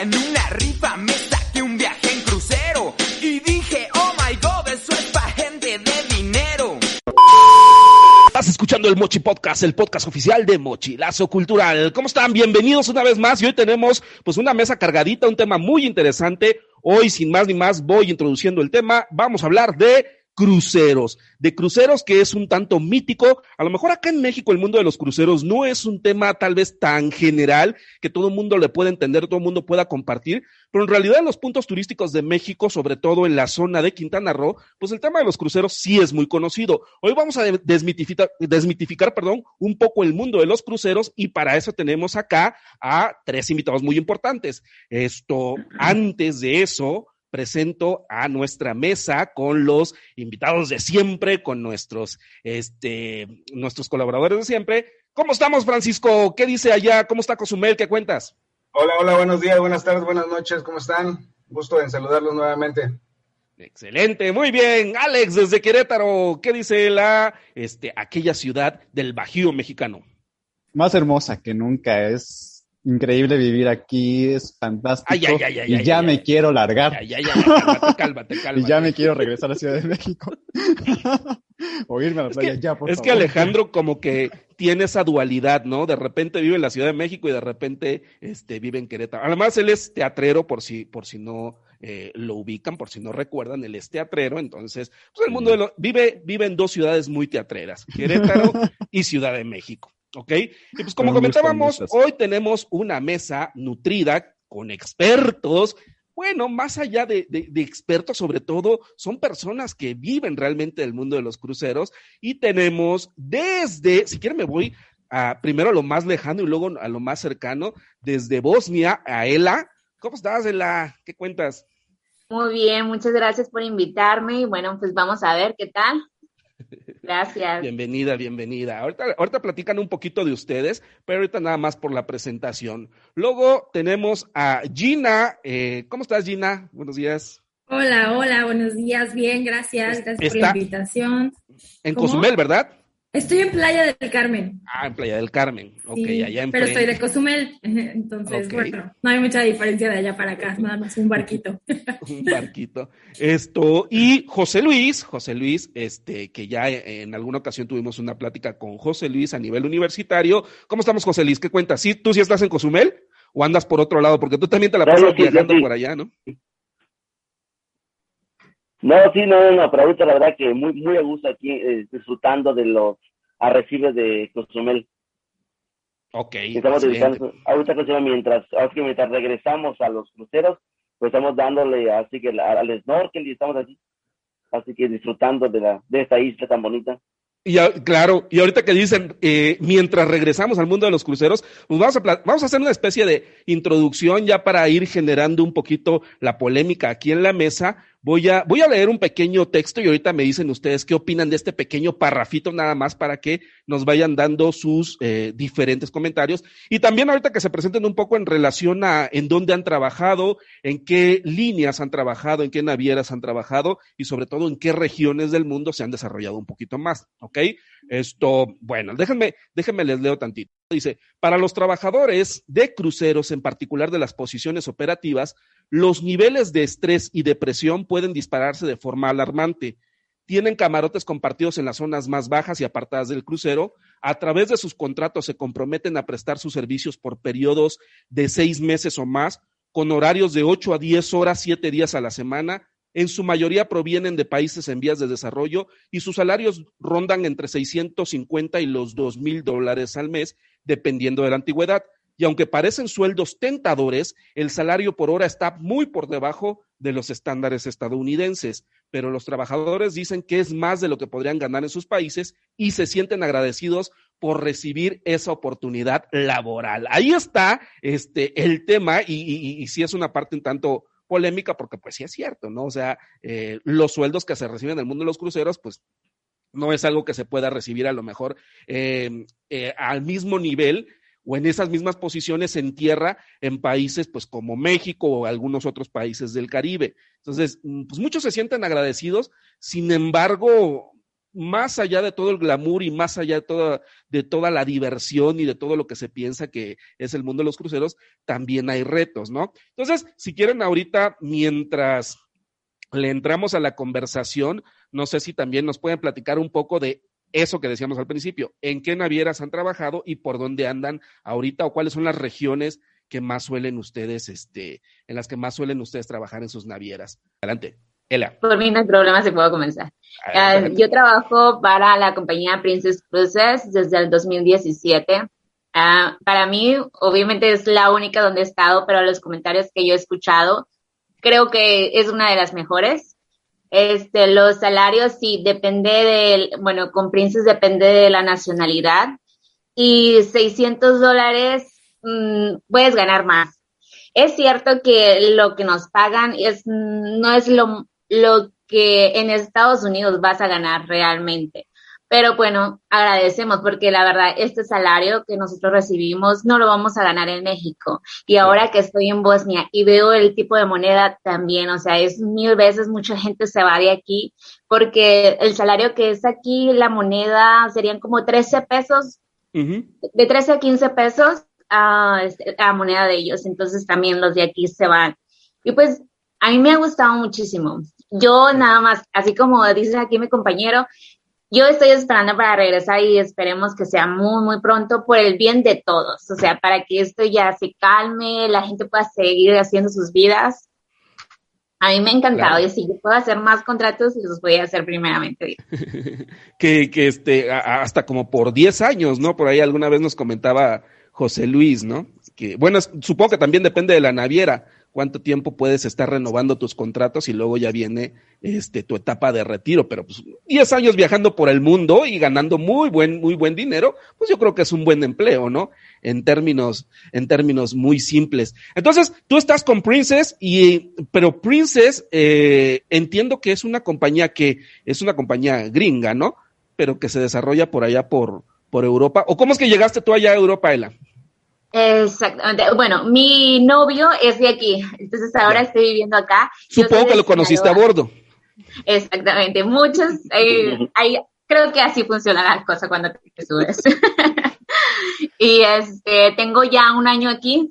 en una rifa me saqué un viaje en crucero y dije, oh my god, eso es pa' gente de dinero. Estás escuchando el Mochi Podcast, el podcast oficial de Mochilazo Cultural. ¿Cómo están? Bienvenidos una vez más y hoy tenemos pues una mesa cargadita, un tema muy interesante. Hoy, sin más ni más, voy introduciendo el tema. Vamos a hablar de cruceros, de cruceros que es un tanto mítico. A lo mejor acá en México el mundo de los cruceros no es un tema tal vez tan general que todo el mundo le pueda entender, todo el mundo pueda compartir, pero en realidad en los puntos turísticos de México, sobre todo en la zona de Quintana Roo, pues el tema de los cruceros sí es muy conocido. Hoy vamos a desmitificar, desmitificar perdón, un poco el mundo de los cruceros y para eso tenemos acá a tres invitados muy importantes. Esto, antes de eso, presento a nuestra mesa con los invitados de siempre, con nuestros, este, nuestros colaboradores de siempre. ¿Cómo estamos, Francisco? ¿Qué dice allá? ¿Cómo está Cozumel? ¿Qué cuentas? Hola, hola, buenos días, buenas tardes, buenas noches, ¿cómo están? Gusto en saludarlos nuevamente. Excelente, muy bien. Alex, desde Querétaro, ¿qué dice la, este, aquella ciudad del Bajío mexicano? Más hermosa que nunca, es increíble vivir aquí, es fantástico. y ya me quiero largar. cálmate, cálmate, y ya me quiero regresar a la Ciudad de México. o irme a la playa ya, por Es que Alejandro como que tiene esa dualidad, ¿no? De repente vive en la Ciudad de México y de repente este, vive en Querétaro. Además, él es teatrero, por si, por si no eh, lo ubican, por si no recuerdan, él es teatrero, entonces, pues el mundo de lo, vive, vive en dos ciudades muy teatreras, Querétaro y Ciudad de México. ¿Ok? Y pues como comentábamos, hoy tenemos una mesa nutrida con expertos. Bueno, más allá de, de, expertos, sobre todo, son personas que viven realmente el mundo de los cruceros y tenemos desde, si quieren me voy a, primero a lo más lejano y luego a lo más cercano, desde Bosnia a Ela. ¿Cómo estás, Ela? ¿Qué cuentas? Muy bien, muchas gracias por invitarme y bueno, pues vamos a ver qué tal. Gracias. Bienvenida, bienvenida. Ahorita, ahorita platican un poquito de ustedes, pero ahorita nada más por la presentación. Luego tenemos a Gina. Eh, ¿Cómo estás, Gina? Buenos días. Hola, hola, buenos días. Bien, gracias. Gracias por la invitación. En Cozumel, ¿verdad? Estoy en Playa del Carmen. Ah, en Playa del Carmen. Ok, allá en Pero soy de Cozumel, entonces, bueno, no hay mucha diferencia de allá para acá, nada más un barquito. un barquito. Esto, y José Luis, José Luis, este, que ya en alguna ocasión tuvimos una plática con José Luis a nivel universitario. ¿Cómo estamos, José Luis? ¿Qué cuentas? ¿Sí, ¿Tú sí estás en Cozumel o andas por otro lado? Porque tú también te la pasas viajando por allá, ¿no? No, sí, no, no, pero ahorita la verdad que muy, muy a gusto aquí eh, disfrutando de los arrecifes de Cozumel. Ok. Estamos dedicando, ahorita mientras, mientras regresamos a los cruceros, pues estamos dándole así que al snorkel y estamos así, así que disfrutando de la, de esta isla tan bonita. Y claro, y ahorita que dicen, eh, mientras regresamos al mundo de los cruceros, pues vamos a, vamos a hacer una especie de introducción ya para ir generando un poquito la polémica aquí en la mesa, Voy a, voy a leer un pequeño texto y ahorita me dicen ustedes qué opinan de este pequeño parrafito nada más para que nos vayan dando sus eh, diferentes comentarios. Y también ahorita que se presenten un poco en relación a en dónde han trabajado, en qué líneas han trabajado, en qué navieras han trabajado y sobre todo en qué regiones del mundo se han desarrollado un poquito más. ¿Ok? Esto, bueno, déjenme, déjenme les leo tantito. Dice, para los trabajadores de cruceros, en particular de las posiciones operativas, los niveles de estrés y depresión pueden dispararse de forma alarmante. Tienen camarotes compartidos en las zonas más bajas y apartadas del crucero. A través de sus contratos se comprometen a prestar sus servicios por periodos de seis meses o más, con horarios de ocho a diez horas, siete días a la semana, en su mayoría provienen de países en vías de desarrollo y sus salarios rondan entre 650 y los 2 mil dólares al mes, dependiendo de la antigüedad. Y aunque parecen sueldos tentadores, el salario por hora está muy por debajo de los estándares estadounidenses, pero los trabajadores dicen que es más de lo que podrían ganar en sus países y se sienten agradecidos por recibir esa oportunidad laboral. Ahí está este, el tema y, sí es una parte un tanto polémica porque pues sí es cierto, ¿no? O sea, eh, los sueldos que se reciben en el mundo de los cruceros, pues no es algo que se pueda recibir a lo mejor em, eh, al mismo nivel o en esas mismas posiciones en tierra en países pues como México o algunos otros países del Caribe. Entonces, mm, pues muchos se sienten agradecidos, sin embargo, más allá de todo el glamour y más allá de toda, de toda la diversión y de todo lo que se piensa que es el mundo de los cruceros, también hay retos, ¿no? Entonces, si quieren ahorita, mientras le entramos a la conversación, no sé si también nos pueden platicar un poco de eso que decíamos al principio, en qué navieras han trabajado y por dónde andan ahorita o cuáles son las regiones que más suelen ustedes, este, en las que más suelen ustedes trabajar en sus navieras. Adelante. Ela. Por mí no hay problema si puedo comenzar. Uh, yo trabajo para la compañía Princess Cruises desde el 2017. Uh, para mí, obviamente es la única donde he estado, pero los comentarios que yo he escuchado, creo que es una de las mejores. Este, los salarios sí depende del, bueno, con Princess depende de la nacionalidad y 600 dólares mmm, puedes ganar más. Es cierto que lo que nos pagan es, no es lo, lo que en Estados Unidos vas a ganar realmente. Pero bueno, agradecemos porque la verdad, este salario que nosotros recibimos no lo vamos a ganar en México. Y ahora que estoy en Bosnia y veo el tipo de moneda también, o sea, es mil veces mucha gente se va de aquí porque el salario que es aquí, la moneda serían como 13 pesos, uh -huh. de 13 a 15 pesos a, a moneda de ellos. Entonces también los de aquí se van. Y pues a mí me ha gustado muchísimo. Yo nada más, así como dice aquí mi compañero, yo estoy esperando para regresar y esperemos que sea muy, muy pronto por el bien de todos. O sea, para que esto ya se calme, la gente pueda seguir haciendo sus vidas. A mí me ha encantado claro. y si yo puedo hacer más contratos, los voy a hacer primeramente. que, que este, hasta como por 10 años, ¿no? Por ahí alguna vez nos comentaba José Luis, ¿no? Que, bueno, supongo que también depende de la naviera, cuánto tiempo puedes estar renovando tus contratos y luego ya viene este tu etapa de retiro, pero pues 10 años viajando por el mundo y ganando muy buen muy buen dinero, pues yo creo que es un buen empleo, ¿no? En términos en términos muy simples. Entonces, tú estás con Princess y pero Princess eh, entiendo que es una compañía que es una compañía gringa, ¿no? Pero que se desarrolla por allá por por Europa. ¿O cómo es que llegaste tú allá a Europa, Ela? Exactamente. Bueno, mi novio es de aquí, entonces ahora estoy viviendo acá. Supongo que lo conociste a bordo. Exactamente. Muchos, eh, hay, creo que así funciona la cosa cuando te subes. y este, tengo ya un año aquí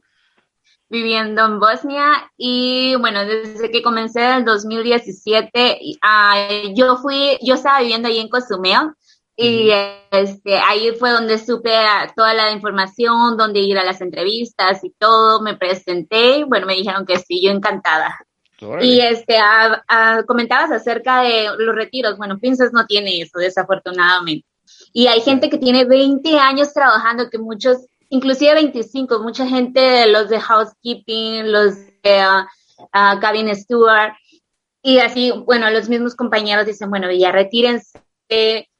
viviendo en Bosnia y bueno, desde que comencé en el 2017, uh, yo fui, yo estaba viviendo ahí en Cozumel y este, ahí fue donde supe toda la información, donde ir a las entrevistas y todo, me presenté, bueno, me dijeron que sí, yo encantada. Órale. Y este, a, a, comentabas acerca de los retiros, bueno, Princess no tiene eso, desafortunadamente. Y hay gente que tiene 20 años trabajando, que muchos, inclusive 25, mucha gente, los de housekeeping, los de uh, uh, cabin steward, y así, bueno, los mismos compañeros dicen, bueno, ya retírense,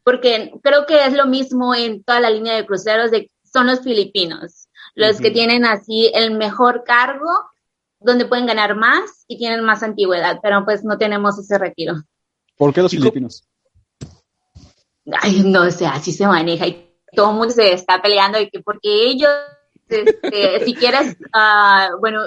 porque creo que es lo mismo en toda la línea de cruceros, de, son los filipinos, los uh -huh. que tienen así el mejor cargo, donde pueden ganar más y tienen más antigüedad, pero pues no tenemos ese retiro. ¿Por qué los filipinos? Ay, no sé, así se maneja y todo el mundo se está peleando y que porque ellos este, si quieres, uh, bueno,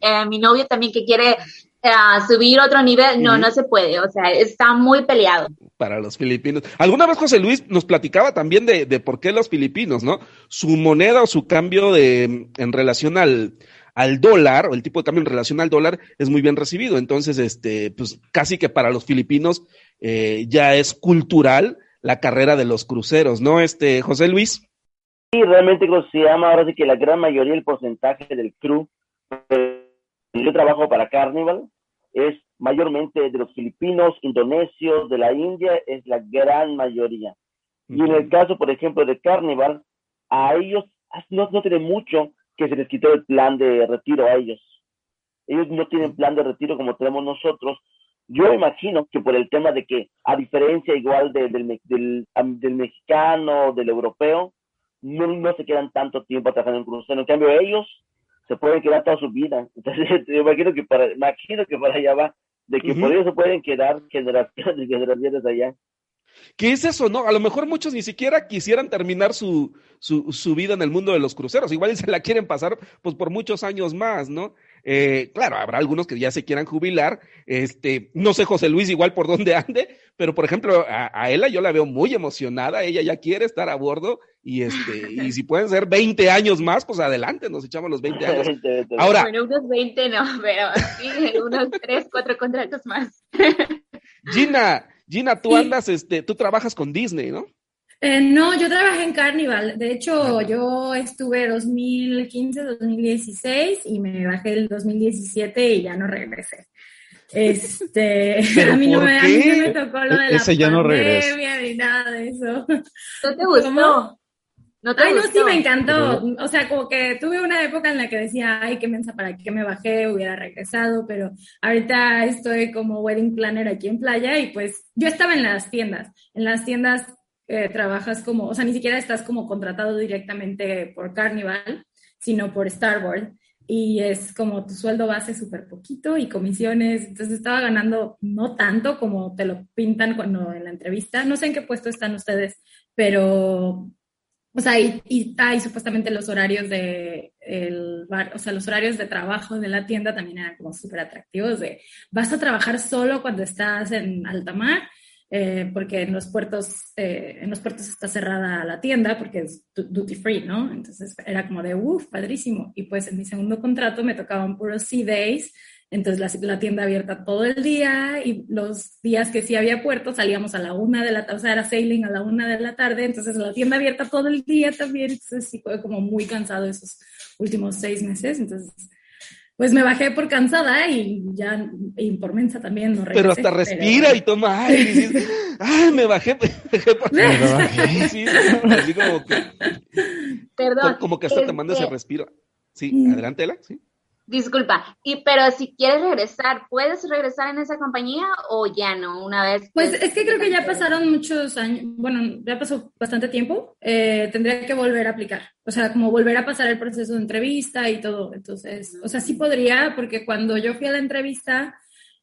eh, mi novio también que quiere uh, subir otro nivel, no, uh -huh. no se puede, o sea, está muy peleado. Para los filipinos. Alguna vez José Luis nos platicaba también de, de por qué los filipinos, ¿no? Su moneda o su cambio de, en relación al, al dólar, o el tipo de cambio en relación al dólar, es muy bien recibido. Entonces, este, pues casi que para los filipinos eh, ya es cultural la carrera de los cruceros, ¿no? Este, José Luis. Sí, realmente se llama ahora sí que la gran mayoría, el porcentaje del crew, yo trabajo para Carnival, es mayormente de los filipinos, indonesios, de la India, es la gran mayoría. Y en el caso, por ejemplo, de Carnival, a ellos no, no tiene mucho que se les quitó el plan de retiro a ellos. Ellos no tienen plan de retiro como tenemos nosotros. Yo imagino que por el tema de que, a diferencia igual de, del, del, del, mexicano, del europeo, no, no se quedan tanto tiempo trabajando en crucero. En cambio, ellos se pueden quedar toda su vida. Entonces, yo imagino que para, imagino que para allá va, de que uh -huh. por eso se pueden quedar generaciones y generaciones allá. ¿Qué es eso, no? A lo mejor muchos ni siquiera quisieran terminar su, su, su, vida en el mundo de los cruceros. Igual se la quieren pasar pues por muchos años más, ¿no? Eh, claro, habrá algunos que ya se quieran jubilar. Este, no sé, José Luis, igual por dónde ande, pero por ejemplo, a, a Ella yo la veo muy emocionada. Ella ya quiere estar a bordo y este, y si pueden ser 20 años más, pues adelante, nos echamos los 20 años. Ahora. Bueno, unos 20 no, pero sí, unos 3, 4 contratos más. Gina, Gina, tú andas, este, tú trabajas con Disney, ¿no? Eh, no, yo trabajé en Carnival. De hecho, yo estuve 2015, 2016 y me bajé el 2017 y ya no regresé. Este, a mí, no me, a mí no me tocó lo de la Ese ya no ni nada de eso. ¿No te gustó? ¿No te ay, gustó? no, sí, me encantó. O sea, como que tuve una época en la que decía, ay, qué mensa, ¿para qué me bajé? Hubiera regresado, pero ahorita estoy como wedding planner aquí en playa y pues yo estaba en las tiendas. En las tiendas eh, trabajas como, o sea, ni siquiera estás como contratado directamente por Carnival, sino por Starboard. Y es como tu sueldo base súper poquito y comisiones. Entonces estaba ganando no tanto como te lo pintan cuando en la entrevista. No sé en qué puesto están ustedes, pero o sea, y, y, ah, supuestamente los horarios de el bar, o sea, los horarios de trabajo de la tienda también eran como súper atractivos de vas a trabajar solo cuando estás en alta mar, eh, porque en los puertos, eh, en los puertos está cerrada la tienda porque es duty free, ¿no? Entonces era como de, uff, padrísimo. Y pues en mi segundo contrato me tocaban puros sea days, entonces la, la, tienda abierta todo el día y los días que sí había puerto salíamos a la una de la tarde, o sea, era sailing a la una de la tarde, entonces la tienda abierta todo el día también, entonces sí fue como muy cansado esos últimos seis meses, entonces pues me bajé por cansada y ya y por mensa también no regresé, Pero hasta respira y toma aire y dices, ay, me bajé, me bajé por cansada. Sí, así como que, Perdón. Como que hasta este... te manda ese respiro. Sí, adelante, Ela, sí. Disculpa, y pero si quieres regresar, ¿puedes regresar en esa compañía o ya no? Una vez. Pues es que creo que ya pasaron muchos años, bueno, ya pasó bastante tiempo. Eh, tendría que volver a aplicar, o sea, como volver a pasar el proceso de entrevista y todo. Entonces, o sea, sí podría, porque cuando yo fui a la entrevista,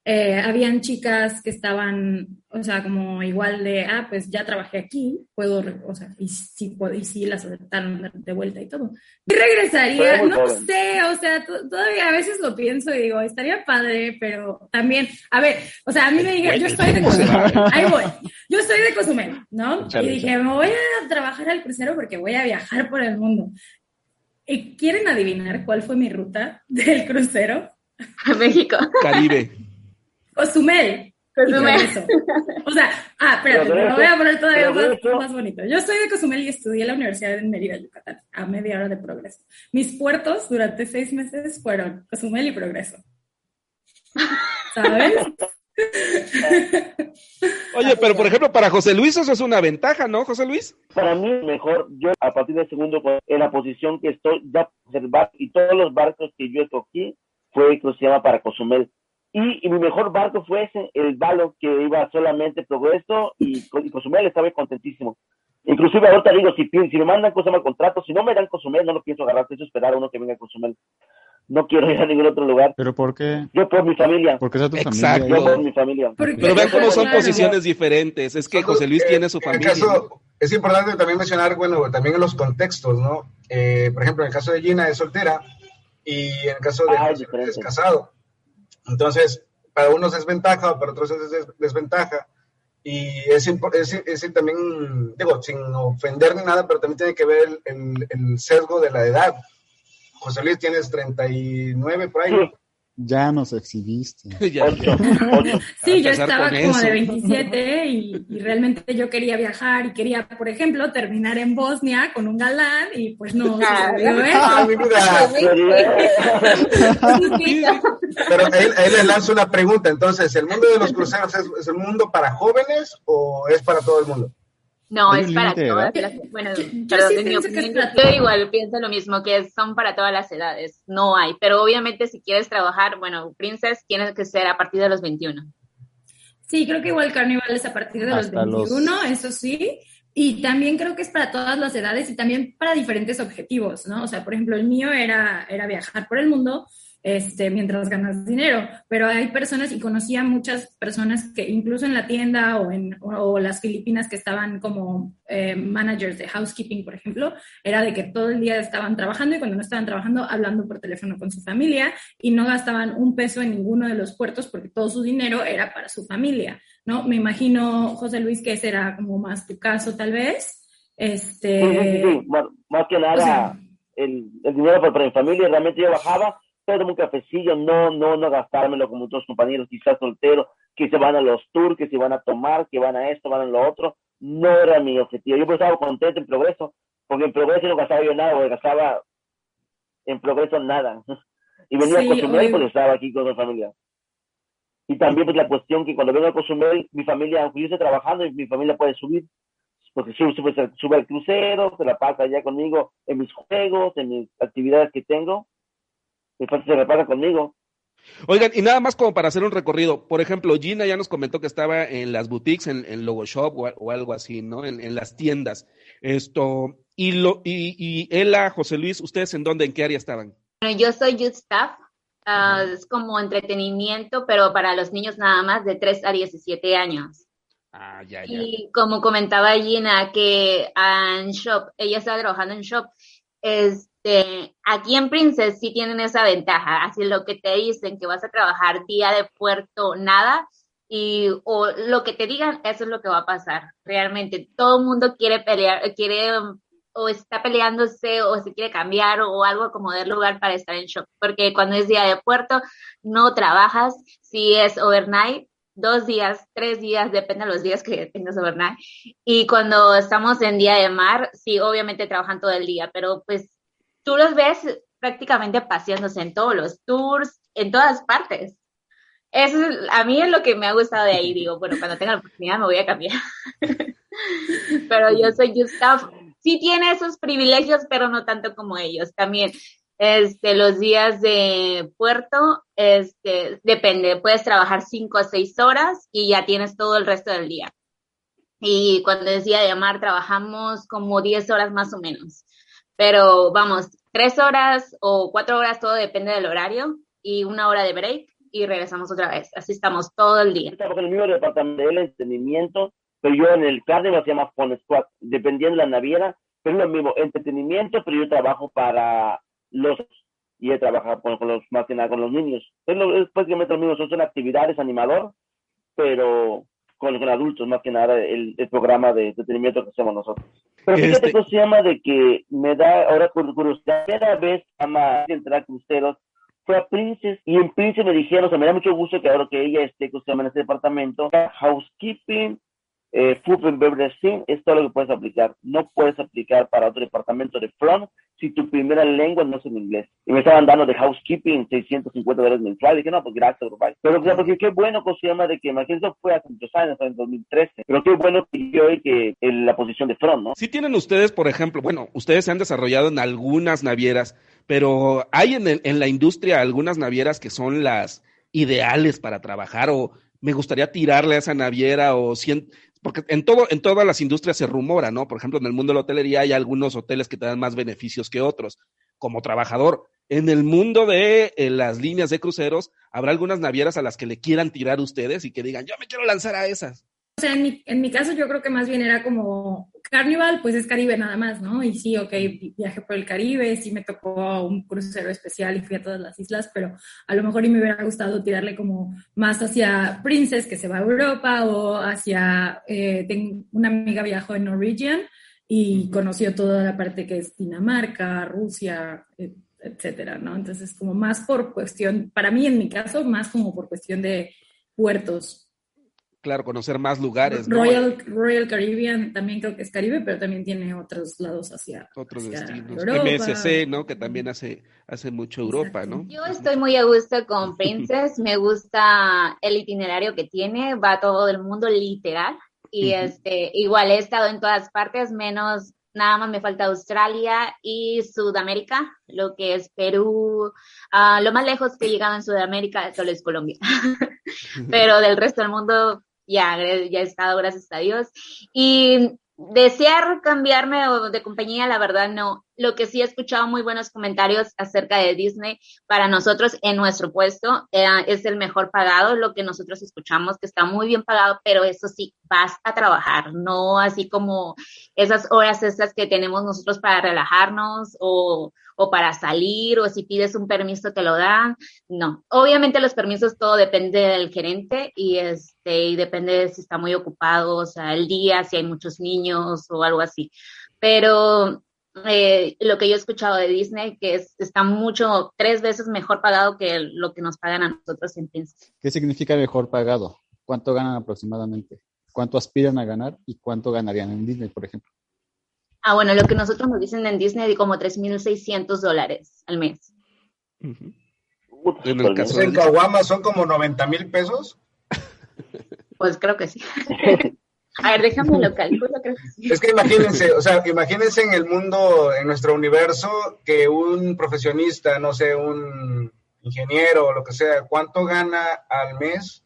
eh, habían chicas que estaban, o sea, como igual de, ah, pues ya trabajé aquí, puedo, o sea, y sí, y sí las aceptaron de vuelta y todo. Y regresaría, no sé, o sea, todavía a veces lo pienso y digo, estaría padre, pero también, a ver, o sea, a mí me dijeron, yo estoy de Cozumel, ahí voy, yo estoy de Cozumel, ¿no? Y dije, me voy a trabajar al crucero porque voy a viajar por el mundo. ¿Y quieren adivinar cuál fue mi ruta del crucero? A México. Caribe. Cozumel. Cozumel. O sea, ah, espérate, lo voy a poner todavía más, más, bonito. Yo soy de Cozumel y estudié en la Universidad de Mérida, Yucatán, a media hora de progreso. Mis puertos durante seis meses fueron Cozumel y Progreso. ¿Sabes? Oye, pero por ejemplo, para José Luis eso es una ventaja, ¿no, José Luis? Para mí, mejor, yo a partir del segundo, pues, en la posición que estoy, ya observar, y todos los barcos que yo escogí fue llama para Cozumel. Y, y, mi mejor barco fue ese, el Valo, que iba solamente Progreso y, y Cozumel estaba contentísimo. Inclusive ahorita digo, si, si me mandan Cozumel contrato, si no me dan Cozumel, no lo pienso agarrar, pienso esperar a uno que venga a Cozumel. No quiero ir a ningún otro lugar. ¿Pero por qué? Yo por mi familia. Porque es tu Exacto. familia. Yo por mi familia. Pero vean cómo son posiciones diferentes. Es que José Luis eh, tiene su familia. En el caso, es importante también mencionar, bueno, también en los contextos, ¿no? Eh, por ejemplo, en el caso de Gina es soltera y en el caso de Ah, José diferente. es casado. Entonces, para unos es ventaja, para otros es des- desventaja. Y es, es, también, digo, sin ofender ni nada, pero también tiene que ver el, el- el sesgo de la edad. José Luis, tienes 39 por ahí. Ya nos exhibiste. Ya. Ocho, ocho. Sí, yo estaba como eso. de 27 y, y realmente yo quería viajar y quería, por ejemplo, terminar en Bosnia con un galán y pues no. Pero él, él le lanza una pregunta. Entonces, ¿el mundo de los cruceros es, es el mundo para jóvenes o es para todo el mundo? No, ¿Hay es para todas edad? las. Bueno, Yo- perdón, sí en mi opinión, yo igual pienso lo mismo, que son para todas las edades. No hay. Pero obviamente, si quieres trabajar, bueno, Princess, tienes que ser a partir de los 21. Sí, creo que igual Carnival es a partir de Hasta los- 21, eso sí. Y también creo que es para todas las edades y también para diferentes objetivos, ¿no? O sea, por ejemplo, el mío era, era viajar por el mundo este, mientras ganas dinero. Pero hay personas, y conocía muchas personas que incluso en la tienda o, en, o, las filipinas que estaban como eh, managers de housekeeping, por ejemplo, era de que todo el día estaban trabajando y cuando no estaban trabajando, hablando por teléfono con su familia y no gastaban un peso en ninguno de los puertos porque todo su dinero era para su familia, ¿no? Me imagino, José Luis, que ese era como más tu caso, tal vez. Este, sí, Más, que nada, el, el, dinero para mi familia, realmente yo bajaba todo un cafecillo, no, no, no gastármelo como otros compañeros, quizás solteros, que se van a los tours, que se van a tomar, que van a esto, van a lo otro. No era mi objetivo. Yo estaba contento en progreso, porque en progreso no gastaba yo nada, porque gastaba en progreso nada. Y venía a Cozumel, pues estaba aquí con mi familia. Y también pues la cuestión que cuando vengo a Cozumel, mi familia, aunque yo esté trabajando, mi familia puede subir, porque sube, sube, sube al crucero, se la pasa allá conmigo en mis juegos, en mis actividades que tengo se repara conmigo. Oigan, y nada más como para hacer un recorrido, por ejemplo, Gina ya nos comentó que estaba en las boutiques, en, en Logo Shop o, algo así, ¿no? En, las tiendas. Esto, y, lo, y, y Ela, José Luis, ¿ustedes en dónde, en qué área estaban? Bueno, yo soy youth staff, ah, es como entretenimiento, pero para los niños nada más de 3 a 17 años. Ah, ya, ya. Y como comentaba Gina, que en Shop, ella estaba trabajando en Shop, este, aquí en Princess sí tienen esa ventaja, así lo que te dicen que vas a trabajar día de puerto, nada, y o lo que te digan, eso es lo que va a pasar. Realmente todo el mundo quiere pelear, quiere o está peleándose o se quiere cambiar o algo como de lugar para estar en shock, porque cuando es día de puerto no trabajas, si es overnight, dos días, tres días, depende de los días que tengas overnight. Y cuando estamos en día de mar, sí, obviamente trabajan todo el día, pero pues tú los ves prácticamente paseándose en todos los tours, en todas partes. Eso a mí es lo que me ha gustado de ahí. Digo, bueno, cuando tenga la oportunidad me voy a cambiar. pero yo soy Gustav. Sí tiene esos privilegios, pero no tanto como ellos. También este, los días de puerto, este, depende, puedes trabajar cinco o seis horas y ya tienes todo el resto del día. Y cuando decía de mar, trabajamos como diez horas más o menos. Pero vamos, tres horas o cuatro horas, todo depende del horario, y una hora de break y regresamos otra vez. Así estamos todo el día. Estamos en el mismo departamento del entretenimiento, pero yo en el Carnival se llama Phone Squad, dependiendo de la naviera, pero es lo mismo, entretenimiento, pero yo trabajo para los y he trabajado con, los más que nada con los niños. Es, lo, es prácticamente lo mismo, son, actividades animador, pero con, con, adultos, más que nada, el, el, programa de entretenimiento que hacemos nosotros. Pero fíjate este... se llama de que me da ahora curiosidad, primera vez ama entrar a cruceros fue a Princess y en Princess me dijeron, o sea, me da mucho gusto que ahora que ella esté, que se llama en este departamento, housekeeping, eh, food and beverage es todo lo que puedes aplicar. No puedes aplicar para otro departamento de front si tu primera lengua no es en inglés. Y me estaban dando de housekeeping 650 dólares mensuales. Dije, no, pues gracias, Uruguay. Pero o sea, porque qué bueno que se llama de que, imagínate, eso fue hace muchos años, en 2013. Pero qué bueno que yo que la posición de front, ¿no? Si tienen ustedes, por ejemplo, bueno, ustedes se han desarrollado en algunas navieras, pero hay en la industria algunas navieras que son las ideales para trabajar o me gustaría tirarle a esa naviera o porque en todo, en todas las industrias se rumora, ¿no? Por ejemplo, en el mundo de la hotelería hay algunos hoteles que te dan más beneficios que otros. Como trabajador, en el mundo de eh, las líneas de cruceros, habrá algunas navieras a las que le quieran tirar ustedes y que digan, yo me quiero lanzar a esas. O sea, en mi, en mi caso yo creo que más bien era como Carnival, pues es Caribe nada más, ¿no? Y sí, ok, viajé por el Caribe, sí me tocó un crucero especial y fui a todas las islas, pero a lo mejor y me hubiera gustado tirarle como más hacia Princess, que se va a Europa, o hacia, eh, tengo una amiga viajó en Norwegian y conoció toda la parte que es Dinamarca, Rusia, etcétera, ¿no? Entonces, como más por cuestión, para mí en mi caso, más como por cuestión de puertos claro, conocer más lugares. Royal, Royal Caribbean también creo que es Caribe, pero también tiene otros lados hacia otros destinos. MSC, ¿no? Que también hace, hace mucho Europa, ¿no? Yo estoy muy a gusto con Princess, me gusta el itinerario que tiene, va a todo el mundo literal. Y este, igual he estado en todas partes, menos nada más me falta Australia y Sudamérica, lo que es Perú. Uh, lo más lejos que he llegado en Sudamérica solo es Colombia. Pero del resto del mundo ya, ya he estado, gracias a Dios. Y desear cambiarme de compañía, la verdad no. lo que sí he escuchado muy buenos comentarios acerca de Disney para nosotros en nuestro puesto eh, es el mejor pagado, lo que nosotros escuchamos que está muy bien pagado, pero eso sí, vas a trabajar, no así como esas horas estas que tenemos nosotros para relajarnos o, o para salir o si pides un permiso te lo dan, no. Obviamente los permisos todo depende del gerente y este y depende si está muy ocupado, o sea, el día, si hay muchos niños o algo así. Pero eh, lo que yo he escuchado de Disney, que es, está mucho, tres veces mejor pagado que lo que nos pagan a nosotros en Princess. ¿Qué significa mejor pagado? ¿Cuánto ganan aproximadamente? ¿Cuánto aspiran a ganar y cuánto ganarían en Disney, por ejemplo? Ah, bueno, lo que nosotros nos dicen en Disney, como 3.600 dólares al mes. En el caso en Caguama son como 90 mil pesos. Pues creo que sí. A ver, déjame lo calculo. Es que imagínense, o sea, imagínense en el mundo, en nuestro universo, que un profesionista, no sé, un ingeniero o lo que sea, ¿cuánto gana al mes?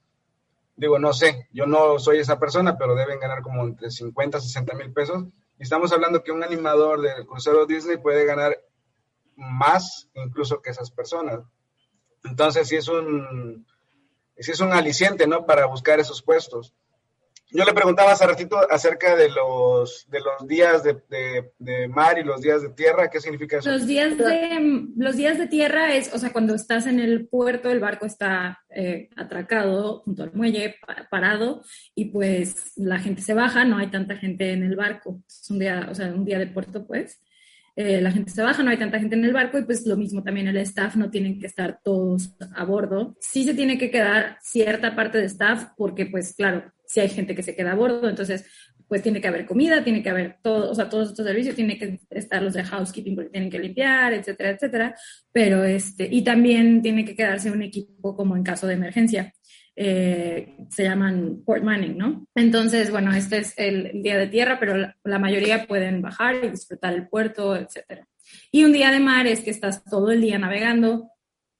Digo, no sé, yo no soy esa persona, pero deben ganar como entre 50 y 60 mil pesos. Estamos hablando que un animador del crucero Disney puede ganar más incluso que esas personas. Entonces, sí es un, sí es un aliciente, ¿no? Para buscar esos puestos. Yo le preguntaba hace ratito acerca de los, de los días de, mar y los días de tierra. ¿Qué significa eso? Los días de, los días de tierra es, o sea, cuando estás en el puerto, el barco está eh, atracado junto al muelle, parado, y pues la gente se baja, no hay tanta gente en el barco. Es un día, o sea, un día de puerto, pues. Eh, la gente se baja, no hay tanta gente en el barco y pues lo mismo también el staff, no tienen que estar todos a bordo. Sí se tiene que quedar cierta parte de staff porque pues claro, si hay gente que se queda a bordo, entonces pues tiene que haber comida, tiene que haber todo, o sea, todos estos servicios, tiene que estar los de housekeeping porque tienen que limpiar, etcétera, etcétera, pero este, y también tiene que quedarse un equipo como en caso de emergencia. Eh, se llaman port mining, ¿no? Entonces, bueno, este es el, día de tierra, pero la, la, mayoría pueden bajar y disfrutar el puerto, etcétera. Y un día de mar es que estás todo el día navegando,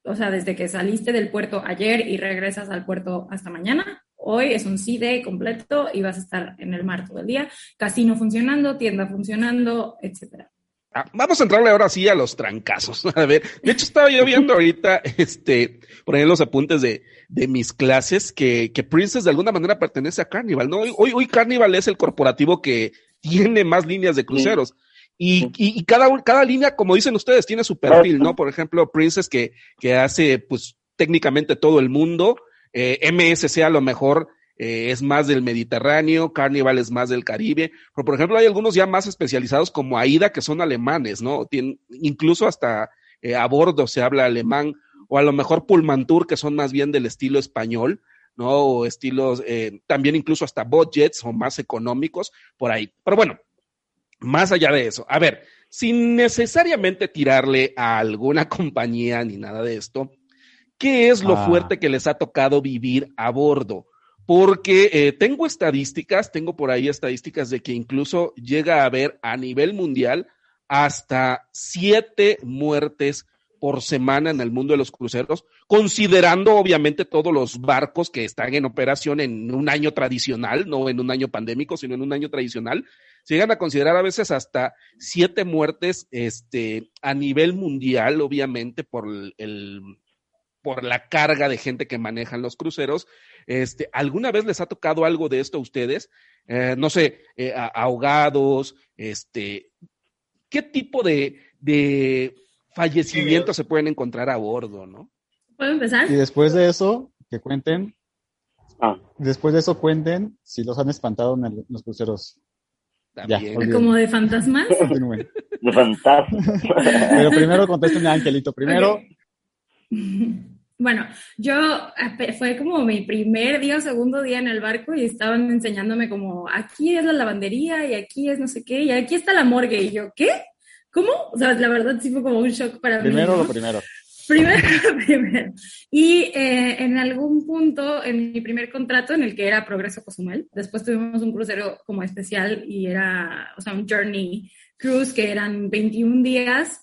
o sea, desde que saliste del puerto ayer y regresas al puerto hasta mañana, Hoy es un CIDE completo y vas a estar en el mar todo el día, casino funcionando, tienda funcionando, etcétera. Ah, vamos a entrarle ahora sí a los trancazos. A ver, de hecho estaba yo viendo ahorita, este, por ahí en los apuntes de, de mis clases, que, que Princess de alguna manera pertenece a Carnival, ¿no? Hoy, hoy Carnival es el corporativo que tiene más líneas de cruceros. Y, y, cada, cada línea, como dicen ustedes, tiene su perfil, ¿no? Por ejemplo, Princess que, que hace, pues, técnicamente todo el mundo, eh, MSC a lo mejor eh, es más del Mediterráneo, Carnival es más del Caribe, pero por ejemplo hay algunos ya más especializados como AIDA que son alemanes, ¿no? incluso hasta eh, a bordo se habla alemán, o a lo mejor Pullmantur que son más bien del estilo español, ¿no? O estilos, también incluso hasta budgets o más económicos por ahí. Pero bueno, más allá de eso, a ver, sin necesariamente tirarle a alguna compañía ni nada de esto, ¿Qué es lo ah. fuerte que les ha tocado vivir a bordo? Porque eh, tengo estadísticas, tengo por ahí estadísticas de que incluso llega a haber a nivel mundial hasta siete muertes por semana en el mundo de los cruceros, considerando obviamente todos los barcos que están en operación en un año tradicional, no en un año pandémico, sino en un año tradicional, se llegan a considerar a veces hasta siete muertes este, a nivel mundial, obviamente, por el, por la carga de gente que manejan los cruceros. Este, ¿Alguna vez les ha tocado algo de esto a ustedes? Eh, no sé, eh, ahogados, este, ¿qué tipo de, de fallecimientos se pueden encontrar a bordo, no? ¿Puedo empezar? Y después de eso, que cuenten, ah. después de eso cuenten si los han espantado en, los cruceros. ¿Como de fantasmas? De fantasmas. Pero primero contesten a Angelito. Primero. Bueno, yo fue como mi primer día o segundo día en el barco y estaban enseñándome como aquí es la lavandería y aquí es no sé qué y aquí está la morgue y yo, ¿qué? ¿Cómo? O sea, la verdad sí fue como un shock para mí. Primero lo primero. Primero lo primero. Y eh, en algún punto, en mi primer contrato, en el que era Progreso Cozumel, después tuvimos un crucero como especial y era, o sea, un journey cruise que eran 21 días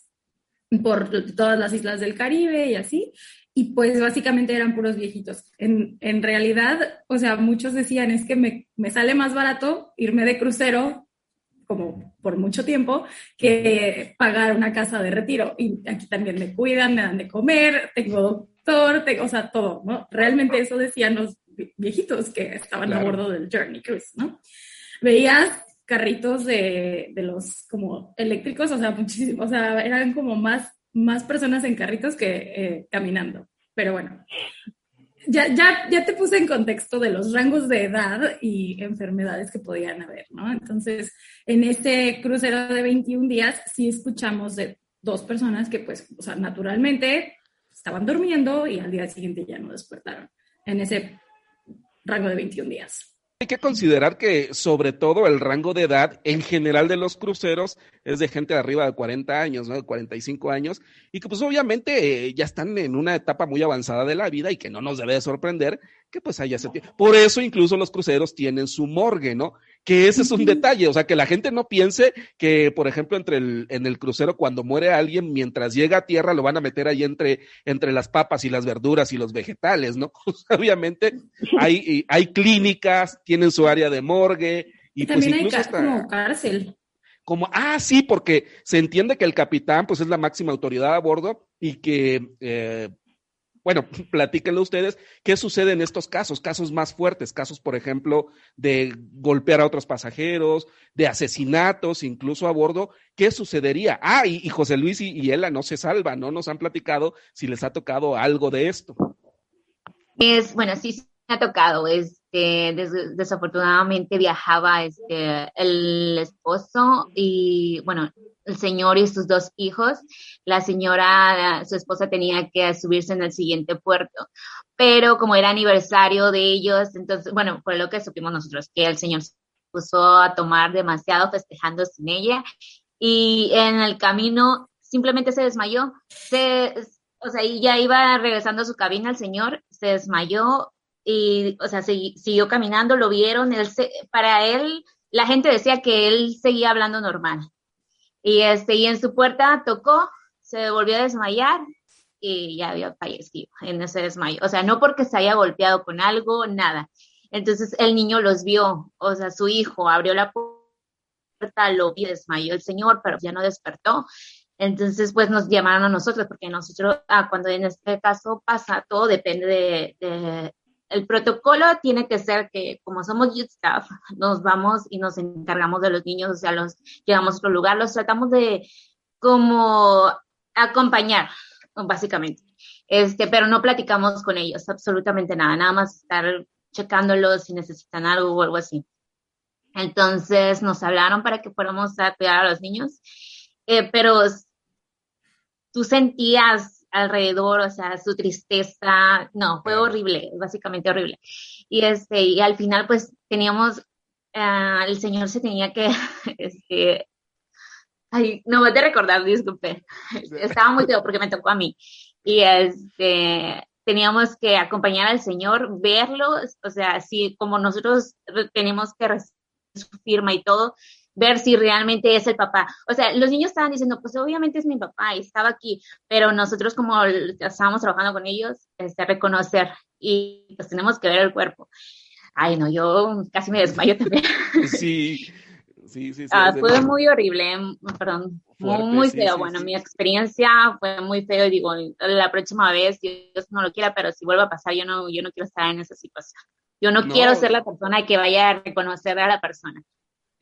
por todas las islas del Caribe y así y pues básicamente eran puros viejitos. En, en realidad, o sea, muchos decían, es que me, me, sale más barato irme de crucero como por mucho tiempo que pagar una casa de retiro. Y aquí también me cuidan, me dan de comer, tengo doctor, tengo, o sea, todo, ¿no? Realmente eso decían los viejitos que estaban a bordo del Journey Cruise, ¿no? Veías carritos de, de los como eléctricos, o sea, muchísimo, o sea, eran como más, más personas en carritos que eh, caminando. Pero bueno, ya, ya, ya te puse en contexto de los rangos de edad y enfermedades que podían haber, ¿no? Entonces, en ese crucero de 21 días, sí escuchamos de dos personas que, pues, o sea, naturalmente estaban durmiendo y al día siguiente ya no despertaron en ese rango de 21 días. Hay que considerar que sobre todo el rango de edad en general de los cruceros es de gente de arriba de 40 años, ¿no? De 45 años, y que pues obviamente eh, ya están en una etapa muy avanzada de la vida y que no nos debe de sorprender que pues haya ese Por eso incluso los cruceros tienen su morgue, ¿no? Que ese es un detalle, o sea, que la gente no piense que, por ejemplo, entre el, en el crucero cuando muere alguien, mientras llega a tierra lo van a meter ahí entre, entre las papas y las verduras y los vegetales, ¿no? obviamente hay, hay clínicas, tienen su área de morgue. Y, pues también hay como cárcel como, ah, sí, porque se entiende que el capitán, pues es la máxima autoridad a bordo y que, eh, bueno, platíquenlo ustedes, ¿qué sucede en estos casos? Casos más fuertes, casos, por ejemplo, de golpear a otros pasajeros, de asesinatos, incluso a bordo, ¿qué sucedería? Ah, y, José Luis y, y, Ela no se salvan, ¿no? Nos han platicado si les ha tocado algo de esto. Es, bueno, sí, ha tocado, este, desafortunadamente viajaba este, el esposo y, bueno, el señor y sus dos hijos. La señora, su esposa tenía que subirse en el siguiente puerto, pero como era aniversario de ellos, entonces, bueno, fue lo que supimos nosotros, que el señor se puso a tomar demasiado festejando sin ella y en el camino simplemente se desmayó. Se, o sea, ya iba regresando a su cabina el señor, se desmayó, y, o sea, siguió caminando, lo vieron, él para él, la gente decía que él seguía hablando normal. Y, este, y en su puerta tocó, se volvió a desmayar y ya había fallecido en ese desmayo. O sea, no porque se haya golpeado con algo, nada. Entonces el niño los vio, o sea, su hijo abrió la puerta, lo vio, desmayó el señor, pero ya no despertó. Entonces, pues nos llamaron a nosotros, porque nosotros, ah, cuando en este caso pasa, todo depende de, el protocolo tiene que ser que como somos youth staff, nos vamos y nos encargamos de los niños, o sea, los llevamos a otro lugar, los tratamos de como acompañar, básicamente. Este, pero no platicamos con ellos, absolutamente nada, nada más estar checándolos si necesitan algo o algo así. Entonces nos hablaron para que fuéramos a cuidar a los niños, eh, pero tú sentías alrededor, o sea, su tristeza, no, fue horrible, básicamente horrible. Y este, y al final pues teníamos, uh, el señor se tenía que, este, ay, no voy a recordar, disculpe, estaba muy feo porque me tocó a mí. Y este, teníamos que acompañar al señor, verlo, o sea, así como nosotros tenemos que recibir su firma y todo, ver si realmente es el papá. O sea, los niños estaban diciendo, pues obviamente es mi papá y estaba aquí, pero nosotros como estábamos trabajando con ellos, este, reconocer y pues tenemos que ver el cuerpo. Ay, no, yo casi me desmayo también. Sí, sí, sí. sí ah, fue muy horrible, perdón, muy, feo. bueno, mi experiencia fue muy feo y digo, la próxima vez, Dios no lo quiera, pero si vuelve a pasar, yo no, yo no quiero estar en esa situación. Yo no, no. quiero ser la persona que vaya a reconocer a la persona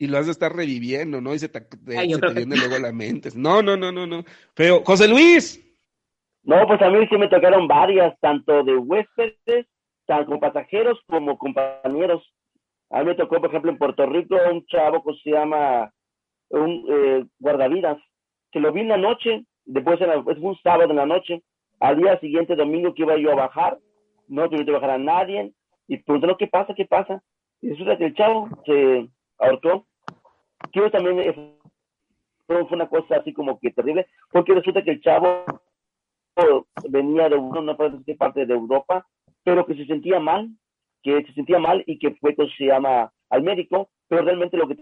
y lo has de estar reviviendo, ¿no? Y se te, viene luego a la mente. No, no, no, no, no. Feo. José Luis. No, pues a mí sí me tocaron varias, tanto de huéspedes, tanto como pasajeros como compañeros. A mí me tocó, por ejemplo, en Puerto Rico, un chavo que se llama un eh, guardavidas, que lo vi en la noche, después es un sábado en la noche, al día siguiente, domingo, que iba yo a bajar, no tuve que bajar a nadie, y pregunté, ¿qué pasa? ¿Qué pasa? Y resulta que el chavo se ahorcó. Quiero también, eh, fue una cosa así como que terrible, porque resulta que el chavo venía de una parte de Europa, pero que se sentía mal, que se sentía mal y que fue, que se llama, al médico, pero realmente lo que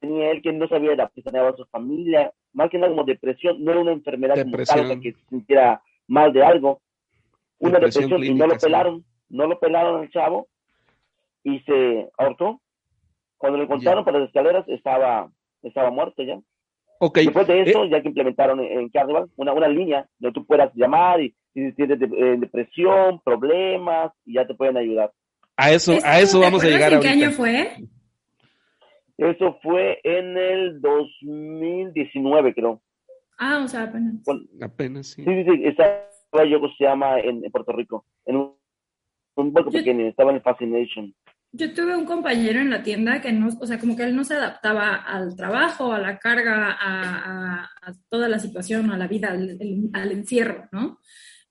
tenía él que no sabía la que tenía a su familia, más que nada como depresión, no era una enfermedad mental que se sintiera mal de algo, una depresión, y no lo pelaron, no lo pelaron al chavo y se ahorcó Cuando lo encontraron por las escaleras estaba, estaba muerto ya. Después de eso, eh, ya que implementaron en Carnival una, una línea donde tú puedas llamar y, si tienes eh, depresión, problemas, y ya te pueden ayudar. A eso, a eso vamos a llegar ¿En qué año fue? Eso fue en el 2019, creo. Ah, o sea, apenas. apenas, sí. Sí, sí, sí. Estaba yo, se llama, en, Puerto Rico. En un, un pequeño, estaba en Fascination. Yo tuve un compañero en la tienda que no, o sea, como que él no se adaptaba al trabajo, a la carga, a, toda la situación, a la vida, al, al, encierro, ¿no?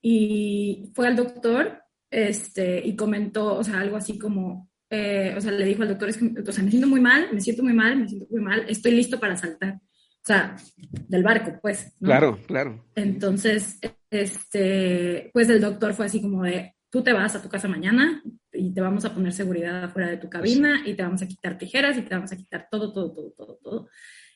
Y fue al doctor, este, y comentó, o sea, algo así como, eh, o sea, le dijo al doctor, es que, o sea, me siento muy mal, me siento muy mal, me siento muy mal, estoy listo para saltar. O sea, del barco, pues. Claro, claro. Entonces, este, pues el doctor fue así como de, tú te vas a tu casa mañana y te vamos a poner seguridad afuera de tu cabina y te vamos a quitar tijeras y te vamos a quitar todo, todo, todo, todo, todo.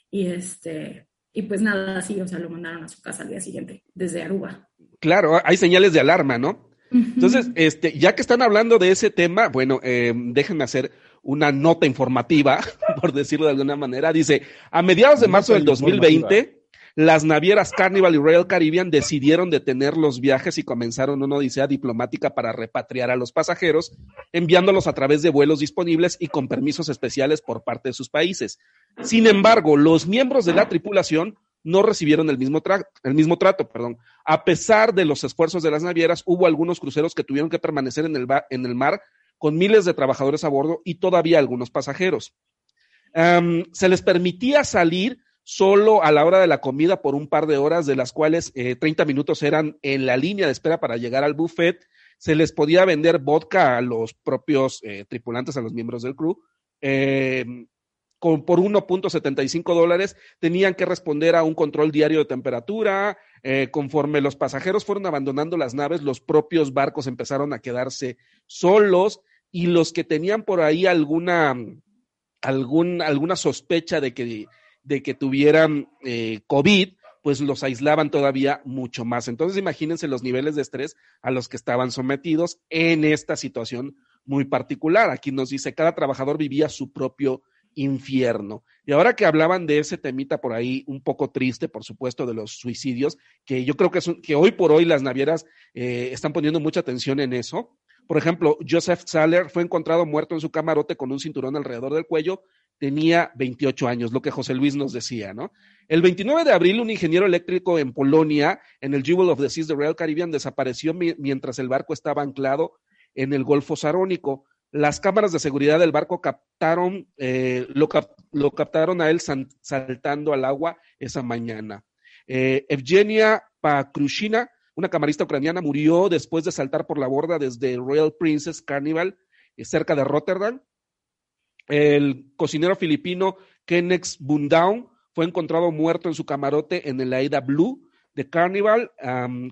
Y este, y pues nada, así, o sea, lo mandaron a su casa al día siguiente, desde Aruba. Claro, hay señales de alarma, ¿no? Entonces, este, ya que están hablando de ese tema, bueno, eh, déjenme hacer una nota informativa, por decirlo de alguna manera. Dice, a mediados de marzo del 2020, las navieras Carnival y Royal Caribbean decidieron detener los viajes y comenzaron una odisea diplomática para repatriar a los pasajeros, enviándolos a través de vuelos disponibles y con permisos especiales por parte de sus países. Sin embargo, los miembros de la tripulación no recibieron el mismo, el mismo trato. Perdón. A pesar de los esfuerzos de las navieras, hubo algunos cruceros que tuvieron que permanecer en el, en el mar con miles de trabajadores a bordo y todavía algunos pasajeros. se les permitía salir solo a la hora de la comida por un par de horas, de las cuales eh, 30 minutos eran en la línea de espera para llegar al buffet. Se les podía vender vodka a los propios eh, tripulantes, a los miembros del crew. Eh, con, por 1.75 dólares tenían que responder a un control diario de temperatura. Eh, conforme los pasajeros fueron abandonando las naves, los propios barcos empezaron a quedarse solos y los que tenían por ahí alguna, algún, alguna sospecha de que de que tuvieran eh, COVID, pues los aislaban todavía mucho más. Entonces imagínense los niveles de estrés a los que estaban sometidos en esta situación muy particular. Aquí nos dice, cada trabajador vivía su propio infierno. Y ahora que hablaban de ese temita por ahí, un poco triste, por supuesto, de los suicidios, que yo creo que, es que hoy por hoy las navieras eh, están poniendo mucha atención en eso. Por ejemplo, Joseph Saller fue encontrado muerto en su camarote con un cinturón alrededor del cuello tenía 28 años, lo que José Luis nos decía, ¿no? El 29 de abril, un ingeniero eléctrico en Polonia, en el Jewel of the Seas de Royal Caribbean, desapareció mientras el barco estaba anclado en el Golfo Sarónico. Las cámaras de seguridad del barco captaron, eh, lo, captaron a él saltando al agua esa mañana. Eh, Evgenia Pakrushina, una camarista ucraniana, murió después de saltar por la borda desde Royal Princess Carnival, eh, cerca de Rotterdam. El cocinero filipino Kenex Bundown fue encontrado muerto en su camarote en el Aida Blue de Carnival.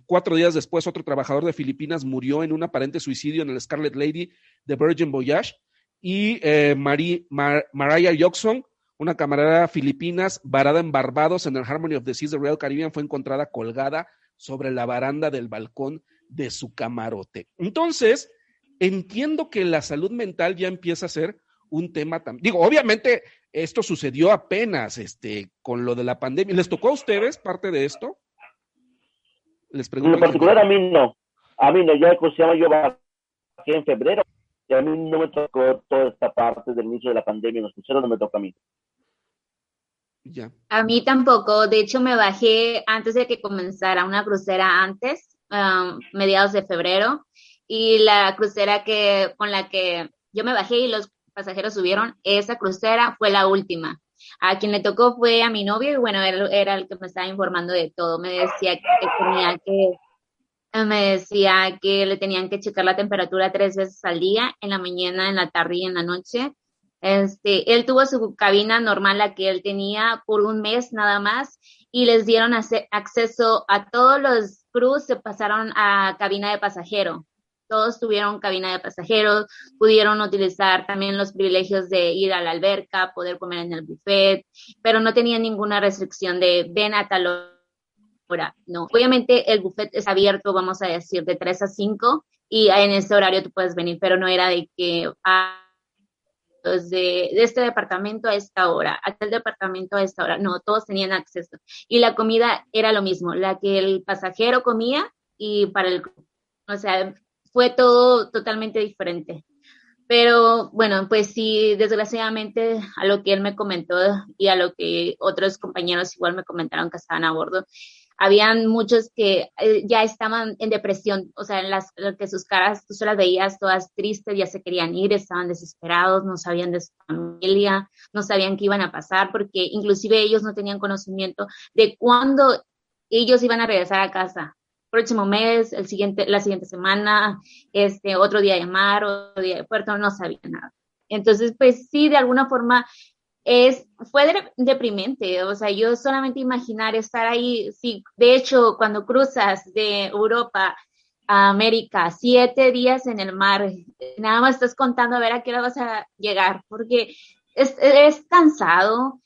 cuatro días después, otro trabajador de Filipinas murió en un aparente suicidio en el Scarlet Lady de Virgin Voyage. Y eh, Mariah Yoxon, una camarera filipinas varada en Barbados en el Harmony of the Seas de Royal Caribbean, fue encontrada colgada sobre la baranda del balcón de su camarote. Entonces, entiendo que la salud mental ya empieza a ser un tema también. Digo, obviamente esto sucedió apenas este, con lo de la pandemia. ¿Les tocó a ustedes parte de esto? Les pregunto. En particular a mí no. A mí no. Yo, yo bajé en febrero y a mí no me tocó toda esta parte del inicio de la pandemia en los cruceros, no me toca a mí. Ya. A mí tampoco. De hecho, me bajé antes de que comenzara una crucera antes, um, mediados de febrero, y la crucera que con la que yo me bajé y los pasajeros subieron, esa crucera fue la última. A quien le tocó fue a mi novio y bueno, él era el que me estaba informando de todo. Me decía que tenía que, me decía que le tenían que checar la temperatura tres veces al día, en la mañana, en la tarde y en la noche. Este, él tuvo su cabina normal, la que él tenía por un mes nada más, y les dieron acceso a todos los crews, se pasaron a cabina de pasajero todos tuvieron cabina de pasajeros, pudieron utilizar también los privilegios de ir a la alberca, poder comer en el buffet, pero no tenían ninguna restricción de ven a tal hora. No, obviamente el buffet es abierto, vamos a decir, de 3 a 5 y en ese horario tú puedes venir, pero no era de que a de, este departamento a esta hora, aquel departamento a esta hora. No, todos tenían acceso. Y la comida era lo mismo, la que el pasajero comía y para el... O sea, fue todo totalmente diferente. Pero bueno, pues sí, desgraciadamente a lo que él me comentó y a lo que otros compañeros igual me comentaron que estaban a bordo, habían muchos que eh, ya estaban en depresión, o sea, en las que sus caras tú solo las veías todas tristes, ya se querían ir, estaban desesperados, no sabían de su familia, no sabían qué iban a pasar, porque inclusive ellos no tenían conocimiento de cuándo ellos iban a regresar a casa. Próximo mes, el siguiente, la siguiente semana, este, otro día de mar, otro día de puerto, no sabían nada. Entonces, pues sí, de alguna forma es, fue deprimente, o sea, yo solamente imaginar estar ahí, sí, de hecho, cuando cruzas de Europa a América, siete días en el mar, nada más estás contando a ver a qué hora vas a llegar, porque es, es cansado,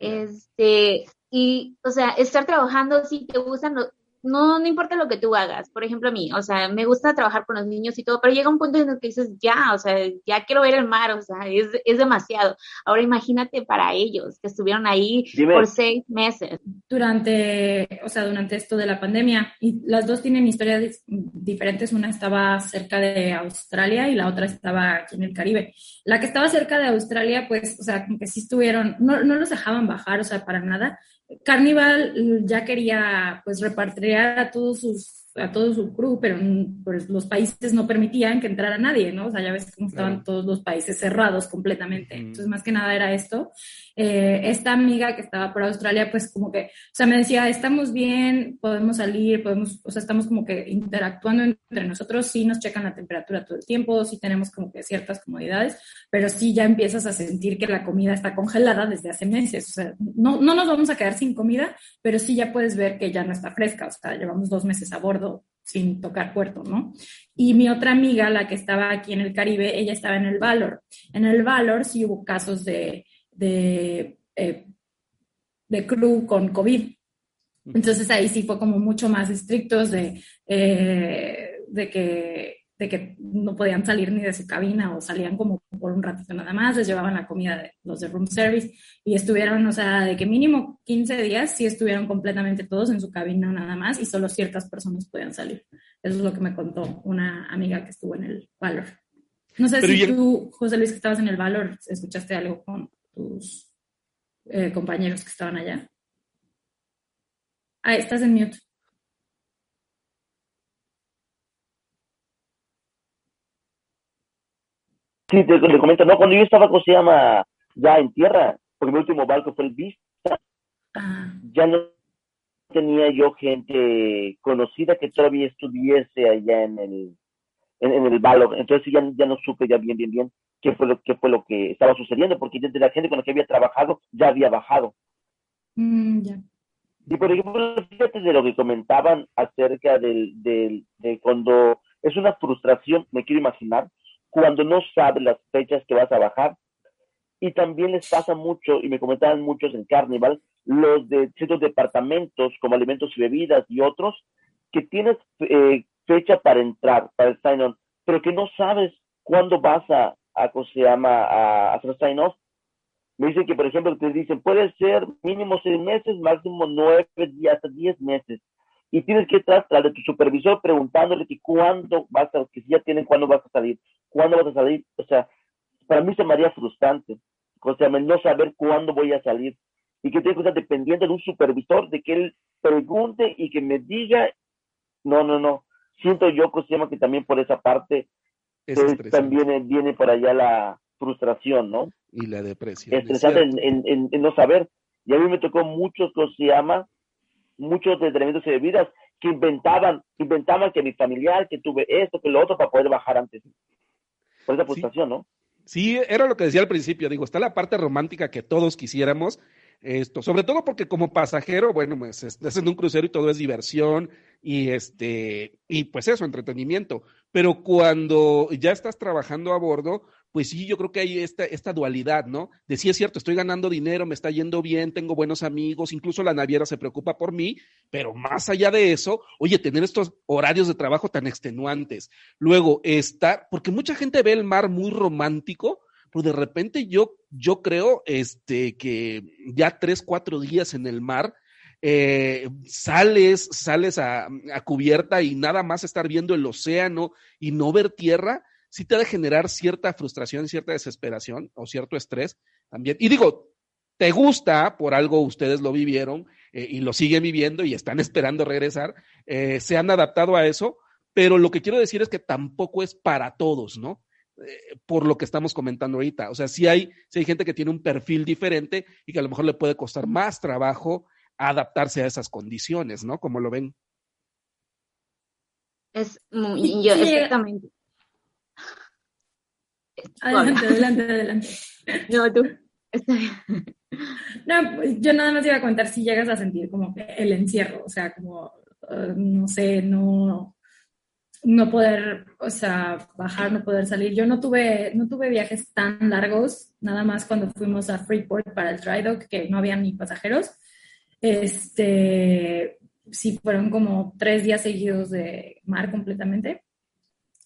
este, y, o sea, estar trabajando, si te gustan, no, no importa lo que tú hagas, por ejemplo a mí, o sea, me gusta trabajar con los niños y todo, pero llega un punto en el que dices, ya, o sea, ya quiero ver el mar, o sea, es, es demasiado. Ahora imagínate para ellos, que estuvieron ahí por seis meses. Durante, o sea, durante esto de la pandemia, y las dos tienen historias diferentes, una estaba cerca de Australia y la otra estaba aquí en el Caribe. La que estaba cerca de Australia, pues, o sea, como que sí estuvieron, no, no los dejaban bajar, o sea, para nada, Carnival ya quería pues repatriar a todos sus a todo su crew, pero pues, los países no permitían que entrara nadie, ¿no? O sea, ya ves cómo estaban todos los países cerrados completamente. Entonces, más que nada era esto. Eh, esta amiga que estaba por Australia, pues como que, o sea, me decía, estamos bien, podemos salir, podemos, o sea, estamos como que interactuando entre nosotros, sí nos checan la temperatura todo el tiempo, sí tenemos como que ciertas comodidades, pero sí ya empiezas a sentir que la comida está congelada desde hace meses, o sea, no, no nos vamos a quedar sin comida, pero sí ya puedes ver que ya no está fresca, o sea, llevamos dos meses a bordo sin tocar puerto, ¿no? Y mi otra amiga, la que estaba aquí en el Caribe, ella estaba en el Valor. En el Valor sí hubo casos de, de, eh, de crew con COVID. Entonces ahí sí fue como mucho más estrictos de, eh, de, que, de que no podían salir ni de su cabina o salían como por un ratito nada más, les llevaban la comida de los de room service y estuvieron, o sea, de que mínimo 15 días sí estuvieron completamente todos en su cabina nada más y solo ciertas personas podían salir. Eso es lo que me contó una amiga que estuvo en el Valor. No sé si tú, José Luis, que estabas en el Valor, escuchaste algo con, tus eh, compañeros que estaban allá. Ah, estás en mute. Sí, te, comento, no, cuando yo estaba, ¿cómo se llama? Ya en tierra, porque mi último barco fue el Vista, ah. ya no tenía yo gente conocida que todavía estuviese allá en el, en, el valor. Entonces ya, ya no supe ya bien, bien, bien qué fue lo, qué fue lo que estaba sucediendo, porque desde la gente con la que había trabajado ya había bajado. Mm, y por ejemplo, fíjate de lo que comentaban acerca del, del, de cuando es una frustración, me quiero imaginar, cuando no sabes las fechas que vas a bajar. Y también les pasa mucho, y me comentaban muchos en Carnival, los de ciertos departamentos como alimentos y bebidas y otros, que tienes eh, fecha para entrar, para el sign-on, pero que no sabes cuándo vas a, a ¿cómo se llama?, a, hacer sign-off. Me dicen que, por ejemplo, te dicen, puede ser mínimo seis meses, máximo nueve, hasta diez meses. Y tienes que estar tras de tu supervisor preguntándole que cuándo vas a, que si ya tienen cuándo vas a salir, cuándo vas a salir. O sea, para mí se me haría frustrante. O sea, no saber cuándo voy a salir. Y que tengo que estar dependiendo de un supervisor, de que él pregunte y que me diga, no, no, no siento yo que, que también por esa parte también viene por allá la frustración, ¿no? Y la depresión. Estresante en, en, no saber. Y a mí me tocó muchos, llama, muchos de y bebidas que inventaban, inventaban que mi familiar, que tuve esto, que lo otro, para poder bajar antes. Por esa frustración, ¿no? Sí, era lo que decía al principio, digo, está la parte romántica que todos quisiéramos, esto, sobre todo porque como pasajero, bueno, pues estás en un crucero y todo es diversión y este, y pues eso, entretenimiento. Pero cuando ya estás trabajando a bordo, pues sí, yo creo que hay esta, esta dualidad, ¿no? De sí es cierto, estoy ganando dinero, me está yendo bien, tengo buenos amigos, incluso la naviera se preocupa por mí, pero más allá de eso, oye, tener estos horarios de trabajo tan extenuantes. Luego, estar, porque mucha gente ve el mar muy romántico, pero de repente yo, yo creo este, que ya tres, cuatro días en el mar, eh, sales, sales a, cubierta y nada más estar viendo el océano y no ver tierra, sí te ha de generar cierta frustración, cierta desesperación o cierto estrés también. Y digo, te gusta, por algo ustedes lo vivieron eh, y lo siguen viviendo y están esperando regresar, eh, se han adaptado a eso, pero lo que quiero decir es que tampoco es para todos, ¿no? Eh, por lo que estamos comentando ahorita. O sea, si hay, si hay gente que tiene un perfil diferente y que a lo mejor le puede costar más trabajo adaptarse a esas condiciones, ¿no? Como lo ven. Es muy, yo, exactamente. Adelante, adelante, adelante. No, tú. No, pues, yo nada más iba a contar si llegas a sentir como que el encierro, o sea, como, eh, no sé, no, no poder, o sea, bajar, no poder salir. Yo no tuve, no tuve viajes tan largos, nada más cuando fuimos a Freeport para el dry dock, que no había ni pasajeros. Este, sí, fueron como tres días seguidos de mar completamente.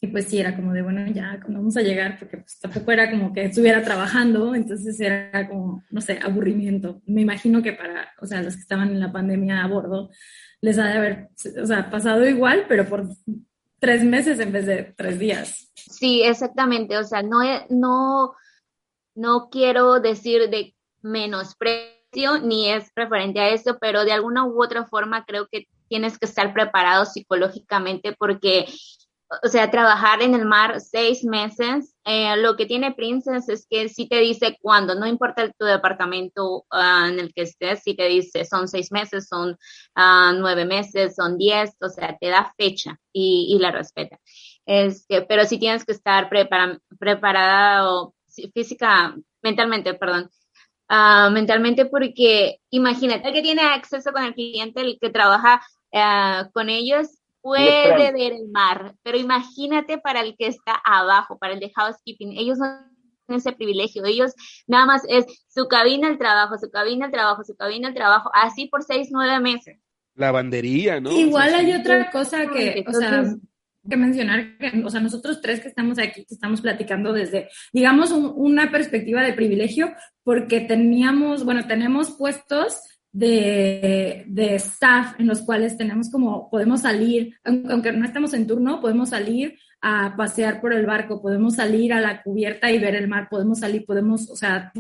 Y pues sí, era como de, bueno, ya, cuando vamos a llegar? Porque pues tampoco era como que estuviera trabajando, entonces era como, no sé, aburrimiento. Me imagino que para, o sea, los que estaban en la pandemia a bordo, les ha de haber, o sea, pasado igual, pero por tres meses en vez de tres días. Sí, exactamente. O sea, no, no, no quiero decir de menosprecio ni es referente a eso, pero de alguna u otra forma creo que tienes que estar preparado psicológicamente porque o sea, trabajar en el mar seis meses. Eh, lo que tiene Princess es que sí te dice cuándo, no importa tu departamento ah, en el que estés, sí te dice son seis meses, son uh, nueve meses, son diez, o sea, te da fecha y, y la respeta. Este, pero sí tienes que estar prepara, preparado física, mentalmente, perdón, uh, mentalmente porque imagínate, el que tiene acceso con el cliente, el que trabaja con ellos, puede ver el mar, pero imagínate para el que está abajo, para el de housekeeping, ellos no tienen ese privilegio, ellos nada más es su cabina el trabajo, su cabina el trabajo, su cabina el trabajo, así por seis, nueve meses. Lavandería, ¿no? Igual hay otra cosa que, o sea, que mencionar que, o sea, nosotros tres que estamos aquí, que estamos platicando desde, digamos, una perspectiva de privilegio, porque teníamos, bueno, tenemos puestos de, de, staff en los cuales tenemos como, podemos salir, aunque no estamos en turno, podemos salir a pasear por el barco, podemos salir a la cubierta y ver el mar, podemos salir, podemos, o sea,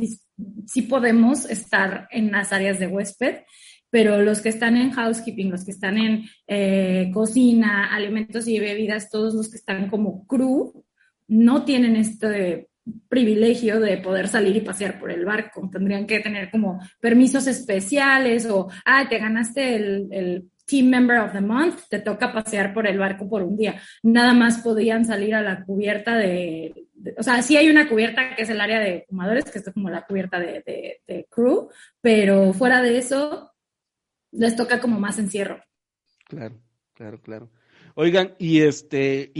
sí podemos estar en las áreas de huésped, pero los que están en housekeeping, los que están en eh, cocina, alimentos y bebidas, todos los que están como crew, no tienen este privilegio de poder salir y pasear por el barco. Tendrían que tener como permisos especiales o, ah, te ganaste el, el Team Member of the Month, te toca pasear por el barco por un día. Nada más podían salir a la cubierta de, o sea, sí hay una cubierta que es el área de fumadores, que es como la cubierta de, de, crew, pero fuera de eso, les toca como más encierro. Claro, claro, claro. Oigan, y este,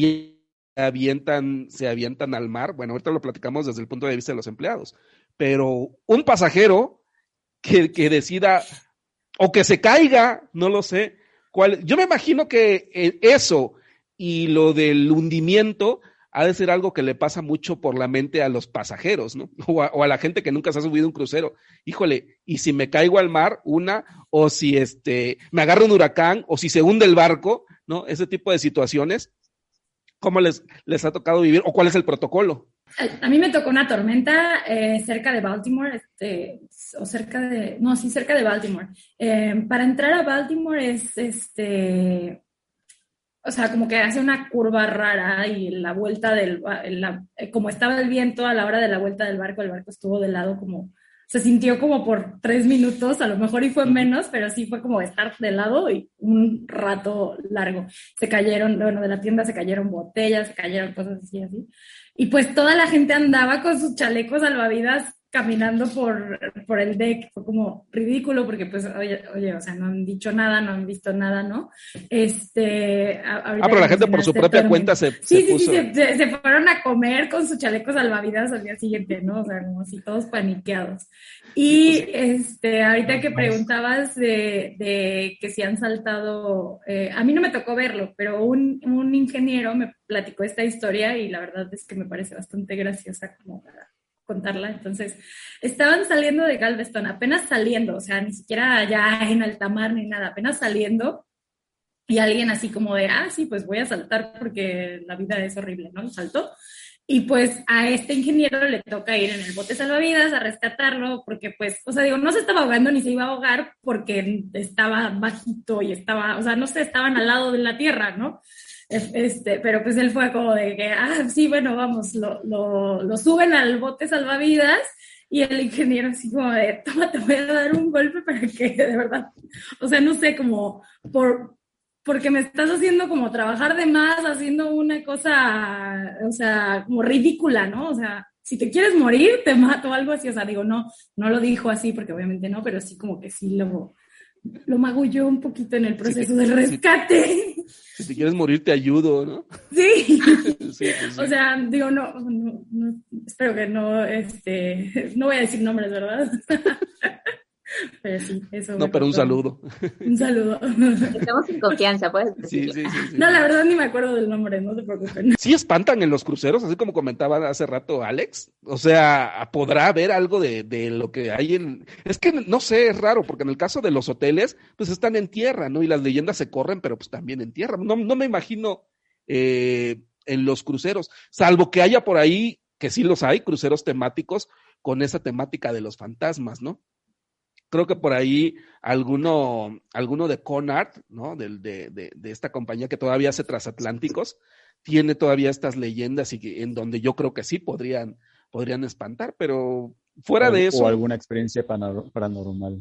avientan, se avientan al mar. Bueno, ahorita lo platicamos desde el punto de vista de los empleados, pero un pasajero que, que decida o que se caiga, no lo sé. Cuál, yo me imagino que eh, eso y lo del hundimiento ha de ser algo que le pasa mucho por la mente a los pasajeros, ¿no? O a, o a, la gente que nunca se ha subido un crucero. Híjole, y si me caigo al mar, una, o si este, me agarra un huracán, o si se hunde el barco, ¿no? Ese tipo de situaciones ¿Cómo les, les ha tocado vivir o cuál es el protocolo? A mí me tocó una tormenta eh, cerca de Baltimore, este, o cerca de, no, sí, cerca de Baltimore. Eh, para entrar a Baltimore es, este, o sea, como que hace una curva rara y la vuelta del, la, como estaba el viento a la hora de la vuelta del barco, el barco estuvo de lado como se sintió como por tres minutos, a lo mejor y fue menos, pero sí fue como estar de lado y un rato largo. Se cayeron, bueno, de la tienda se cayeron botellas, se cayeron cosas así, así. Y pues toda la gente andaba con sus chalecos salvavidas caminando por, por el deck, fue como ridículo porque pues, oye, oye, o sea, no han dicho nada, no han visto nada, ¿no? Este... Ah, pero la gente por su propia cuenta se, sí, sí, Sí, se, se, fueron a comer con sus chalecos salvavidas al día siguiente, ¿no? O sea, como si todos paniqueados. Y este, ahorita que preguntabas de, de que si han saltado, eh, a mí no me tocó verlo, pero un, un ingeniero me platicó esta historia y la verdad es que me parece bastante graciosa como para contarla. Entonces, estaban saliendo de Galveston, apenas saliendo, o sea, ni siquiera ya en alta mar ni nada, apenas saliendo. Y alguien así como de, ah, sí, pues voy a saltar porque la vida es horrible, ¿no? Saltó. Y pues a este ingeniero le toca ir en el bote salvavidas a rescatarlo porque pues, o sea, digo, no se estaba ahogando ni se iba a ahogar porque estaba bajito y estaba, o sea, no sé, estaban al lado de la tierra, ¿no? Este, pero pues él fue como de que, ah, sí, bueno, vamos, lo, lo, lo suben al bote salvavidas y el ingeniero así como de, toma, te voy a dar un golpe para que de verdad, o sea, no sé, como por, porque me estás haciendo como trabajar de más, haciendo una cosa, o sea, como ridícula, ¿no? O sea, si te quieres morir, te mato, algo así, o sea, digo, no, no lo dijo así, porque obviamente no, pero sí como que sí lo, lo magulló un poquito en el proceso del rescate. Si, te quieres morir, te ayudo, ¿no? Sí. O sea, digo, no, no, espero que no, este, no voy a decir nombres, ¿verdad? Pero sí, eso. No, pero un saludo. Un saludo. Estamos en confianza, pues. Sí, sí, sí, No, la verdad ni me acuerdo del nombre, no te preocupes. Sí espantan en los cruceros, así como comentaba hace rato Alex. O sea, podrá haber algo de, de lo que hay en. Es que no sé, es raro, porque en el caso de los hoteles, pues están en tierra, ¿no? Y las leyendas se corren, pero pues también en tierra. No, no me imagino eh, en los cruceros, salvo que haya por ahí, que sí los hay, cruceros temáticos con esa temática de los fantasmas, ¿no? Creo que por ahí alguno, alguno de Conart, ¿no? De, de, de, esta compañía que todavía hace transatlánticos, tiene todavía estas leyendas y en donde yo creo que sí podrían, podrían espantar, pero fuera de eso. O alguna experiencia paranormal.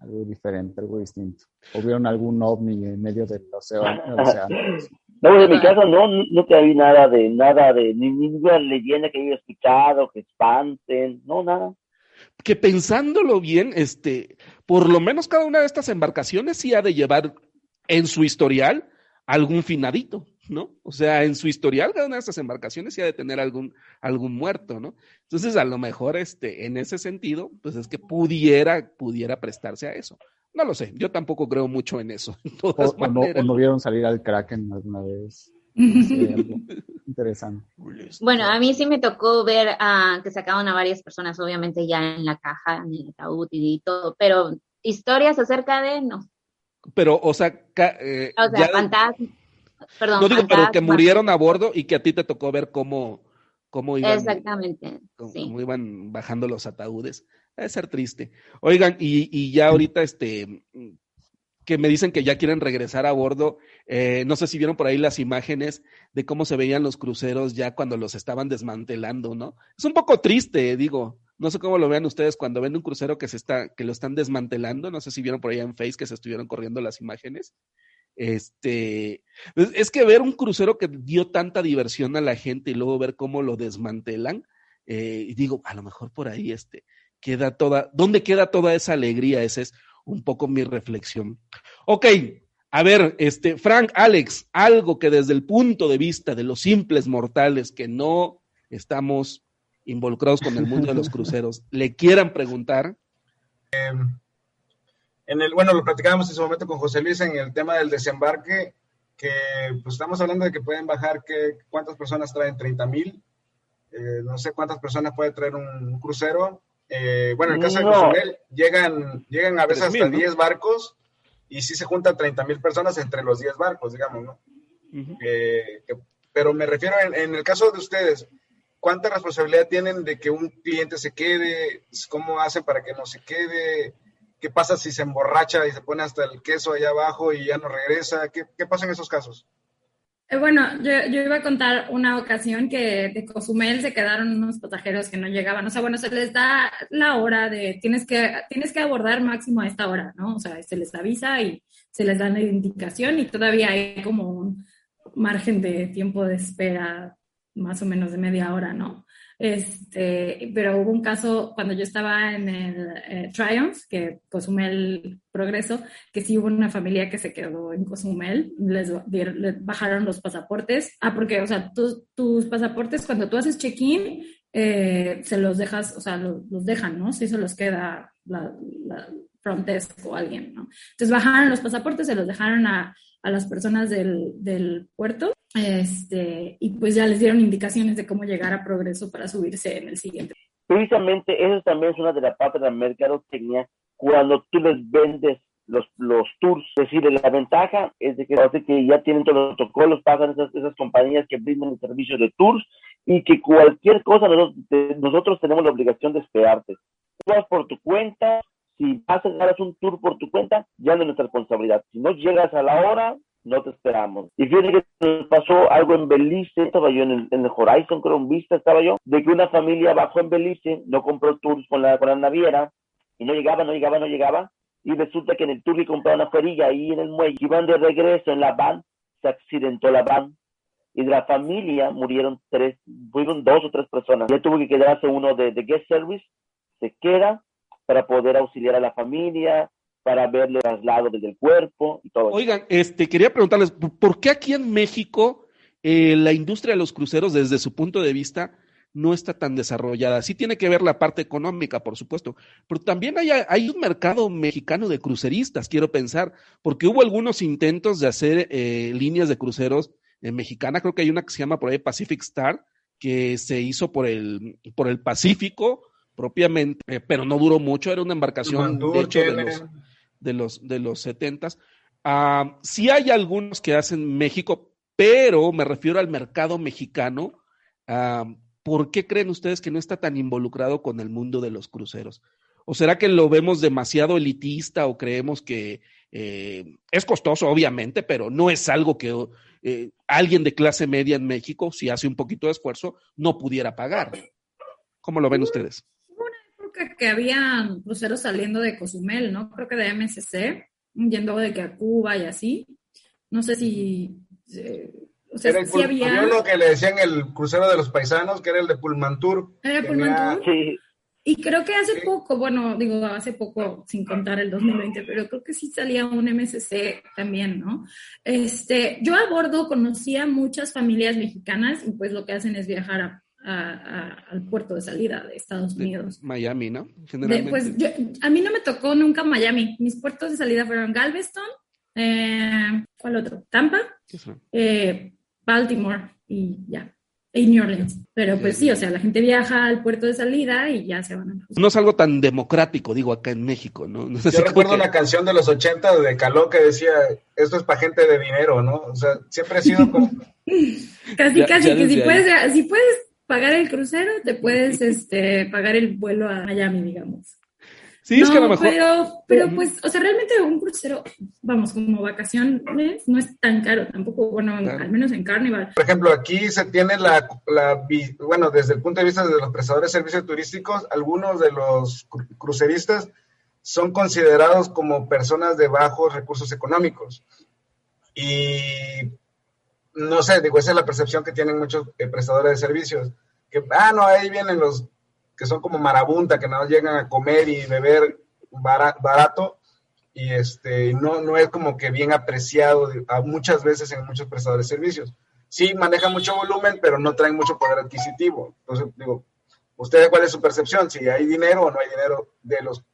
Algo diferente, algo distinto. ¿O vieron algún ovni en medio del océano? No, en mi caso no, no te vi nada de, nada de, ninguna leyenda que haya escuchado, que espanten, no, nada que pensándolo bien, este, por lo menos cada una de estas embarcaciones sí ha de llevar en su historial algún finadito, ¿no? O sea, en su historial cada una de estas embarcaciones sí ha de tener algún, algún muerto, ¿no? Entonces, a lo mejor, este, en ese sentido, pues es que pudiera, pudiera prestarse a eso. No lo sé, yo tampoco creo mucho en eso. o, no, vieron salir al Kraken alguna vez. interesante. Bueno, a mí sí me tocó ver a, que sacaban a varias personas, obviamente ya en la caja, en el ataúd y todo, pero historias acerca de no. Pero, o sea, eh, o sea fantasmas. Perdón, no digo, pero que murieron a bordo y que a ti te tocó ver cómo, cómo iban. Exactamente. Cómo, iban bajando los ataúdes. Debe ser triste. Oigan, y, y ya ahorita, este, que me dicen que ya quieren regresar a bordo. Eh, no sé si vieron por ahí las imágenes de cómo se veían los cruceros ya cuando los estaban desmantelando, ¿no? Es un poco triste, digo. No sé cómo lo vean ustedes cuando ven un crucero que se está, que lo están desmantelando. No sé si vieron por ahí en Face que se estuvieron corriendo las imágenes. Este, es que ver un crucero que dio tanta diversión a la gente y luego ver cómo lo desmantelan, eh, y digo, a lo mejor por ahí este, queda toda, ¿dónde queda toda esa alegría? Ese es un poco mi reflexión. Ok, a ver, este, Frank, Alex, algo que desde el punto de vista de los simples mortales que no estamos involucrados con el mundo de los cruceros, le quieran preguntar. Em, en el, bueno, lo platicábamos en su momento con José Luis en el tema del desembarque, que pues estamos hablando de que pueden bajar, que, ¿cuántas personas traen? 30 mil. Eh, no sé cuántas personas puede traer un crucero. Eh, bueno, en el caso de Cozumel, llegan, llegan a veces hasta 10 barcos y sí se juntan 30 mil personas entre los 10 barcos, digamos, ¿no? Eh, pero me refiero en, el caso de ustedes, ¿cuánta responsabilidad tienen de que un cliente se quede? ¿Cómo hacen para que no se quede? ¿Qué pasa si se emborracha y se pone hasta el queso allá abajo y ya no regresa? ¿Qué, qué pasa en esos casos? Eh, bueno, yo, yo, iba a contar una ocasión que de Cozumel se quedaron unos pasajeros que no llegaban. O sea, bueno, se les da la hora de tienes que, tienes que abordar máximo a esta hora, ¿no? O sea, se les avisa y se les da la indicación y todavía hay como un margen de tiempo de espera más o menos de media hora, ¿no? Este, pero hubo un caso cuando yo estaba en el eh, Triumph, que Cozumel Progreso, que sí hubo una familia que se quedó en Cozumel, les, bajaron los pasaportes. Ah, porque, o sea, tus pasaportes cuando tú haces check-in, eh, se los dejas, o sea, los, dejan, ¿no? Si se los queda la, la front o alguien, ¿no? Entonces bajaron los pasaportes, se los dejaron a, a las personas del, del puerto Este, y pues ya les dieron indicaciones de cómo llegar a progreso para subirse en el siguiente. Precisamente eso también es una de las partes de la mercadotecnia cuando tú les vendes los, los tours. Es decir, la ventaja es de que, que ya tienen todos los protocolos, pasan esas, esas compañías que brindan el servicio de tours y que cualquier cosa nosotros, nosotros tenemos la obligación de esperarte. Tú vas por tu cuenta, si haces un tour por tu cuenta, ya no es nuestra responsabilidad. Si no llegas a la hora, no te esperamos. Y fíjate que nos pasó algo en Belice, estaba yo en el, en el Horizon, creo, en Vista estaba yo, de que una familia bajó en Belice, no compró tours con la, con la naviera, y no llegaba, no llegaba, no llegaba, y resulta que en el tour que compraron una ferilla ahí en el muelle, iban de regreso en la van, se accidentó la van, y de la familia murieron tres, fueron dos o tres personas. Ya tuvo que quedarse uno de, de guest service, se queda para poder auxiliar a la familia, para verle traslado desde el cuerpo y todo. Oigan, este, quería preguntarles, ¿por qué aquí en México eh, la industria de los cruceros, desde su punto de vista, no está tan desarrollada? Sí tiene que ver la parte económica, por supuesto, pero también hay, hay un mercado mexicano de cruceristas, quiero pensar, porque hubo algunos intentos de hacer eh, líneas de cruceros en mexicana, creo que hay una que se llama por ahí Pacific Star, que se hizo por el, por el Pacífico propiamente, eh, pero no duró mucho, era una embarcación de hecho de los de los, de los 70. Ah, sí hay algunos que hacen México, pero me refiero al mercado mexicano. Ah, ¿Por qué creen ustedes que no está tan involucrado con el mundo de los cruceros? ¿O será que lo vemos demasiado elitista o creemos que eh, es costoso, obviamente, pero no es algo que eh, alguien de clase media en México, si hace un poquito de esfuerzo, no pudiera pagar? ¿Cómo lo ven ustedes? Que había cruceros saliendo de Cozumel, ¿no? Creo que de MSC, yendo de que a Cuba y así. No sé si... Eh, o sea, si había... uno que le decían el crucero de los paisanos, que era el de Pullmantur. ¿Era? Sí. Y creo que hace poco, bueno, digo, hace poco, sin contar el 2020, pero creo que sí salía un MSC también, ¿no? Este, yo a bordo conocía muchas familias mexicanas y pues lo que hacen es viajar a al puerto de salida de Estados Unidos. Miami, ¿no? pues a mí no me tocó nunca Miami. Mis puertos de salida fueron Galveston, eh, ¿cuál otro? Tampa, eh, Baltimore y ya. Y New Orleans. Pero pues sí, o sea, la gente viaja al puerto de salida y ya se van a... No es algo tan democrático, digo, acá en México, ¿no? Yo recuerdo una canción de los 80 de Caló que decía, esto es para gente de dinero, ¿no? O sea, siempre ha sido como... casi, casi, que si puedes, si puedes pagar el crucero, te puedes este, pagar el vuelo a Miami, digamos. Sí, es que a lo mejor. Pero, pero pues, o sea, realmente un crucero, vamos, como vacaciones, no es tan caro tampoco, bueno, al menos en Carnival. Por ejemplo, aquí se tiene la, la, bueno, desde el punto de vista de los prestadores de servicios turísticos, algunos de los cruceristas son considerados como personas de bajos recursos económicos. Y no sé, digo, esa es la percepción que tienen muchos eh, prestadores de servicios, que, ah, no, ahí vienen los que son como marabunta, que no llegan a comer y beber barato, y este, no, no es como que bien apreciado muchas veces en muchos prestadores de servicios. Sí, manejan mucho volumen, pero no traen mucho poder adquisitivo. Entonces, digo, ¿ustedes cuál es su percepción? Si hay dinero o no hay dinero de los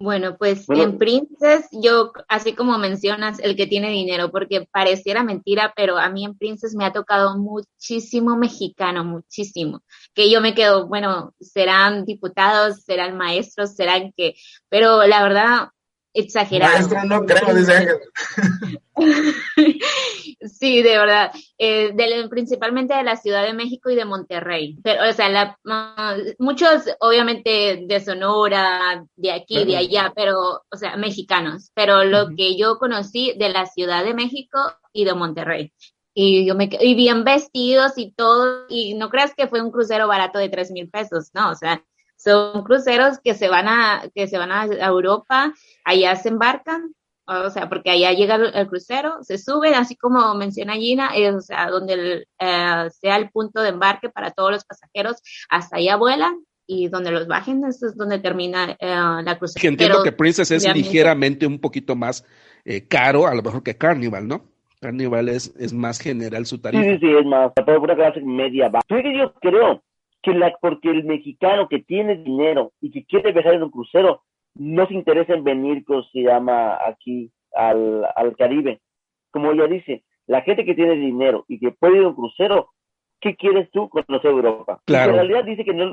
bueno, pues en Princess, yo, así como mencionas, el que tiene dinero, porque pareciera mentira, pero a mí en Princess me ha tocado muchísimo mexicano, muchísimo. Que yo me quedo, bueno, serán diputados, serán maestros, serán que, pero la verdad, exagerado. Maestro no creo, dice Sí, de verdad. Eh, principalmente de la Ciudad de México y de Monterrey. Pero, o sea, la, muchos, obviamente, de Sonora, de aquí, de allá, pero, o sea, mexicanos. Pero lo que yo conocí de la Ciudad de México y de Monterrey. Y yo me y bien vestidos y todo, y no creas que fue un crucero barato de tres mil pesos, no, o sea, son cruceros que se van a, que se van a Europa, allá se embarcan, o sea, porque allá llega el, crucero, se suben, así como menciona Gina, o sea, donde eh, sea el punto de embarque para todos los pasajeros, hasta allá vuelan y donde los bajen, eso es donde termina eh, la crucero. entiendo que Princess es ligeramente un poquito más eh, caro, a lo mejor que Carnival, ¿no? Carnival es, es más general su tarifa. Sí, sí, es más, para una clase media baja. Yo creo que la, porque el mexicano que tiene dinero y que quiere viajar en un crucero, no se interesa en venir, como se llama aquí, al, al Caribe. Como ella dice, la gente que tiene dinero y que puede ir a un crucero, ¿qué quieres tú conocer Europa? Claro. En realidad dice que, no,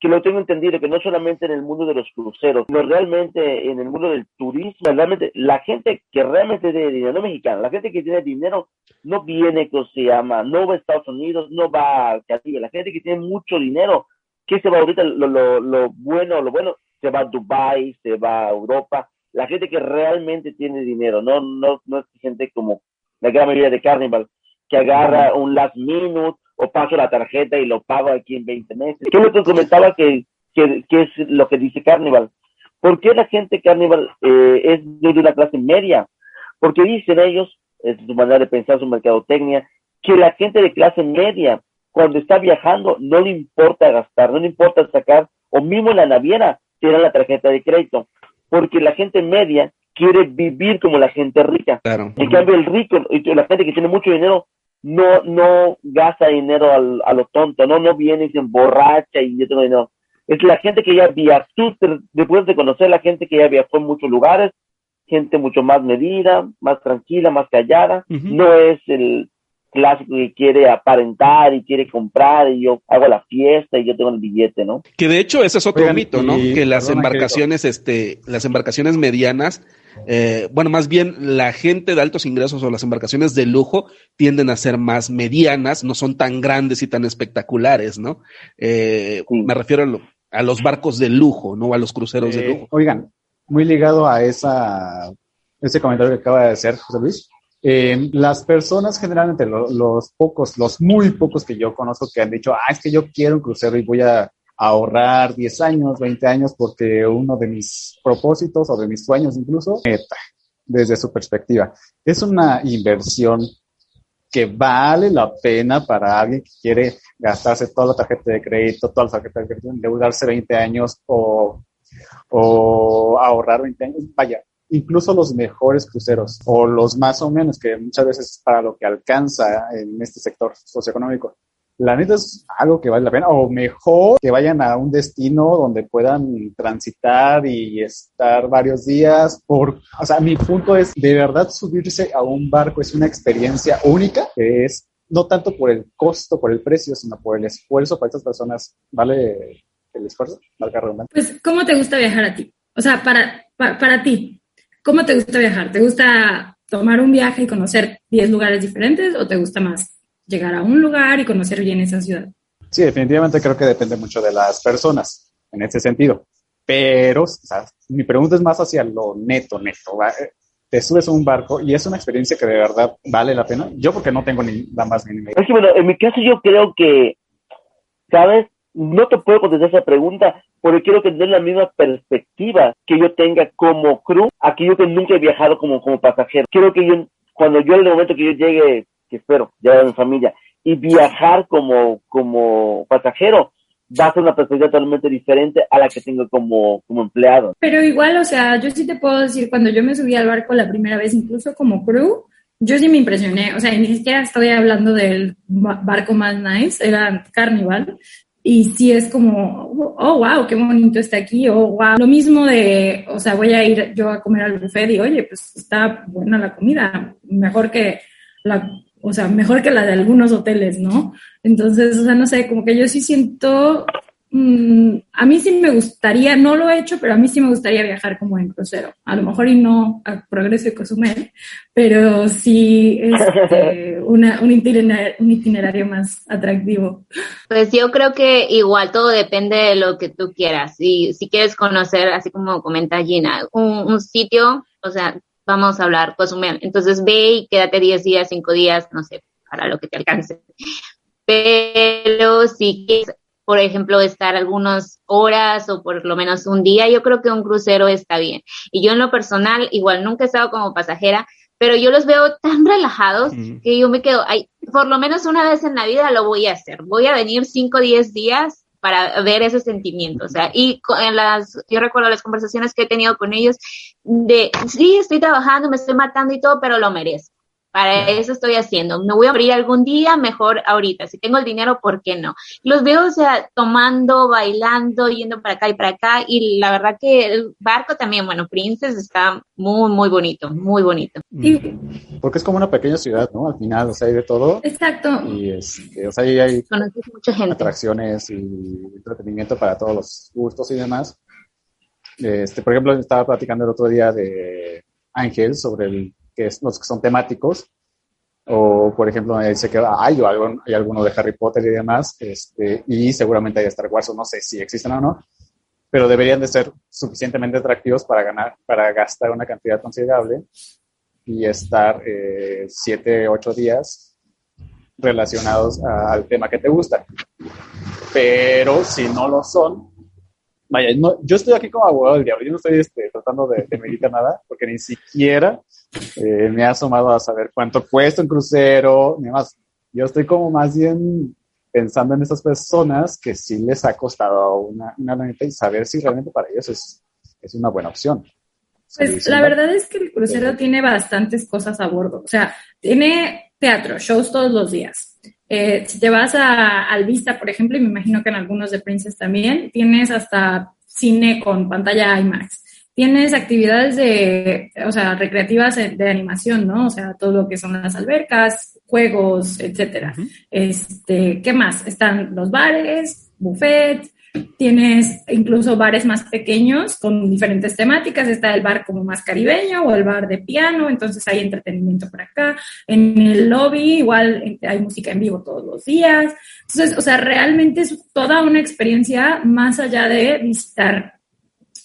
que lo tengo entendido, que no solamente en el mundo de los cruceros, sino realmente en el mundo del turismo, realmente la gente que realmente tiene dinero, no mexicana, la gente que tiene dinero no viene, que se llama, no va a Estados Unidos, no va a Castilla, la gente que tiene mucho dinero, ¿qué se va ahorita? Lo, lo, lo bueno, lo bueno, se va a Dubai, se va a Europa, la gente que realmente tiene dinero, no, no, no es gente como la gran mayoría de Carnival, que agarra un last minute o paso la tarjeta y lo pago aquí en 20 meses. Yo te comentaba que, que, es lo que dice Carnival. ¿Por qué la gente Carnival eh, es de una clase media? Porque dicen ellos, es su manera de pensar, su mercadotecnia, que la gente de clase media, cuando está viajando, no le importa gastar, no le importa sacar, o mismo en la naviera, tiene la tarjeta de crédito. Porque la gente media quiere vivir como la gente rica. En cambio, el rico, y la gente que tiene mucho dinero, no, no gasta dinero al, a lo tonto, no, no viene y se emborracha y yo tengo dinero. Es la gente que ya viajó, después de conocer la gente que ya viajó en muchos lugares, gente mucho más medida, más tranquila, más callada, no es el clásico que quiere aparentar y quiere comprar y yo hago la fiesta y yo tengo el billete, ¿no? Que de hecho ese es otro mito, ¿no? que las embarcaciones, este, las embarcaciones medianas eh, bueno, más bien la gente de altos ingresos o las embarcaciones de lujo tienden a ser más medianas, no son tan grandes y tan espectaculares, ¿no? Eh, me refiero a, los barcos de lujo, ¿no? A los cruceros de lujo. Oigan, muy ligado a esa, ese comentario que acaba de hacer José Luis. Eh, las personas generalmente, los pocos, los muy pocos que yo conozco que han dicho, ah, es que yo quiero un crucero y voy a ahorrar 10 años, 20 años, porque uno de mis propósitos o de mis sueños incluso, desde su perspectiva, es una inversión que vale la pena para alguien que quiere gastarse toda la tarjeta de crédito, toda la tarjeta de crédito, endeudarse 20 años o, o ahorrar 20 años. Vaya, incluso los mejores cruceros o los más o menos, que muchas veces para lo que alcanza en este sector socioeconómico, la neta es algo que vale la pena, o mejor que vayan a un destino donde puedan transitar y estar varios días. Por, o sea, mi punto es, de verdad subirse a un barco es una experiencia única, que es no tanto por el costo, por el precio, sino por el esfuerzo para estas personas. ¿Vale el esfuerzo? Pues, ¿cómo te gusta viajar a ti? O sea, para, para, para ti, ¿cómo te gusta viajar? ¿Te gusta tomar un viaje y conocer 10 lugares diferentes o te gusta más llegar a un lugar y conocer bien esa ciudad. Sí, definitivamente creo que depende mucho de las personas en ese sentido. Pero mi pregunta es más hacia lo neto, neto. Te subes a un barco y es una experiencia que de verdad vale la pena. Yo porque no tengo ni la más mínima idea. bueno, en mi caso yo creo que, ¿sabes? No te puedo contestar esa pregunta porque quiero tener la misma perspectiva que yo tenga como crew, aquí yo que nunca he viajado como, como pasajero. Quiero que yo, cuando yo en el momento que yo llegue que espero, ya en familia, y viajar como, como pasajero, va a ser una perspectiva totalmente diferente a la que tengo como, como empleado. Pero igual, o sea, yo sí te puedo decir, cuando yo me subí al barco la primera vez, incluso como crew, yo sí me impresioné, o sea, ni siquiera estoy hablando del barco más nice, era Carnival, y sí es como, oh, wow, qué bonito está aquí, oh, wow. Lo mismo de, o sea, voy a ir yo a comer al buffet y, oye, pues está buena la comida, mejor que la o sea, mejor que la de algunos hoteles, ¿no? Entonces, o sea, no sé, como que yo sí siento, mm, a mí sí me gustaría, no lo he hecho, pero a mí sí me gustaría viajar como en crucero. A lo mejor y no a Progreso y Cozumel, pero sí este, una, un, itinerario, un itinerario más atractivo. Pues yo creo que igual todo depende de lo que tú quieras. Y si quieres conocer, así como comenta Gina, un, un sitio, o sea, vamos a hablar Cozumel. Entonces ve y quédate 10 días, 5 días, no sé, para lo que te alcance. Pero si quieres, por ejemplo, estar algunas horas o por lo menos un día, yo creo que un crucero está bien. Y yo en lo personal, igual nunca he estado como pasajera, pero yo los veo tan relajados que yo me quedo, ay, por lo menos una vez en la vida lo voy a hacer. Voy a venir 5 o 10 días para ver ese sentimiento. O sea, y en las, yo recuerdo las conversaciones que he tenido con ellos de, sí, estoy trabajando, me estoy matando y todo, pero lo merezco. Para eso estoy haciendo. Me voy a abrir algún día, mejor ahorita. Si tengo el dinero, ¿por qué no? Los veo, o sea, tomando, bailando, yendo para acá y para acá. Y la verdad que el barco también, bueno, Princess está muy, muy bonito, muy bonito. Mm. Porque es como una pequeña ciudad, ¿no? Al final, o sea, hay de todo. Exacto. Y este, o sea, ahí hay mucha gente. atracciones y entretenimiento para todos los gustos y demás. Este, por ejemplo, estaba platicando el otro día de Ángel sobre el que es, los que son temáticos, o por ejemplo, dice que hay, hay alguno de Harry Potter y demás, este, y seguramente hay Star Wars, o no sé si existen o no, pero deberían de ser suficientemente atractivos para ganar, para gastar una cantidad considerable y estar eh, siete, ocho días relacionados al tema que te gusta. Pero si no lo son, vaya, no, yo estoy aquí como abogado del diablo, yo no estoy este, tratando de, de meditar nada, porque ni siquiera eh, me ha asomado a saber cuánto cuesta un crucero, ni más. Yo estoy como más bien pensando en esas personas que sí les ha costado una, una y saber si realmente para ellos es, es una buena opción. Pues la verdad es que el crucero tiene bastantes cosas a bordo. O sea, tiene teatro, shows todos los días. Eh, si te vas a, al Vista, por ejemplo, y me imagino que en algunos de Princess también, tienes hasta cine con pantalla IMAX. Tienes actividades de, o sea, recreativas de animación, ¿no? O sea, todo lo que son las albercas, juegos, etcétera. Este, ¿qué más? Están los bares, buffet, Tienes incluso bares más pequeños con diferentes temáticas. Está el bar como más caribeño o el bar de piano, entonces hay entretenimiento por acá. En el lobby igual hay música en vivo todos los días. Entonces, o sea, realmente es toda una experiencia más allá de visitar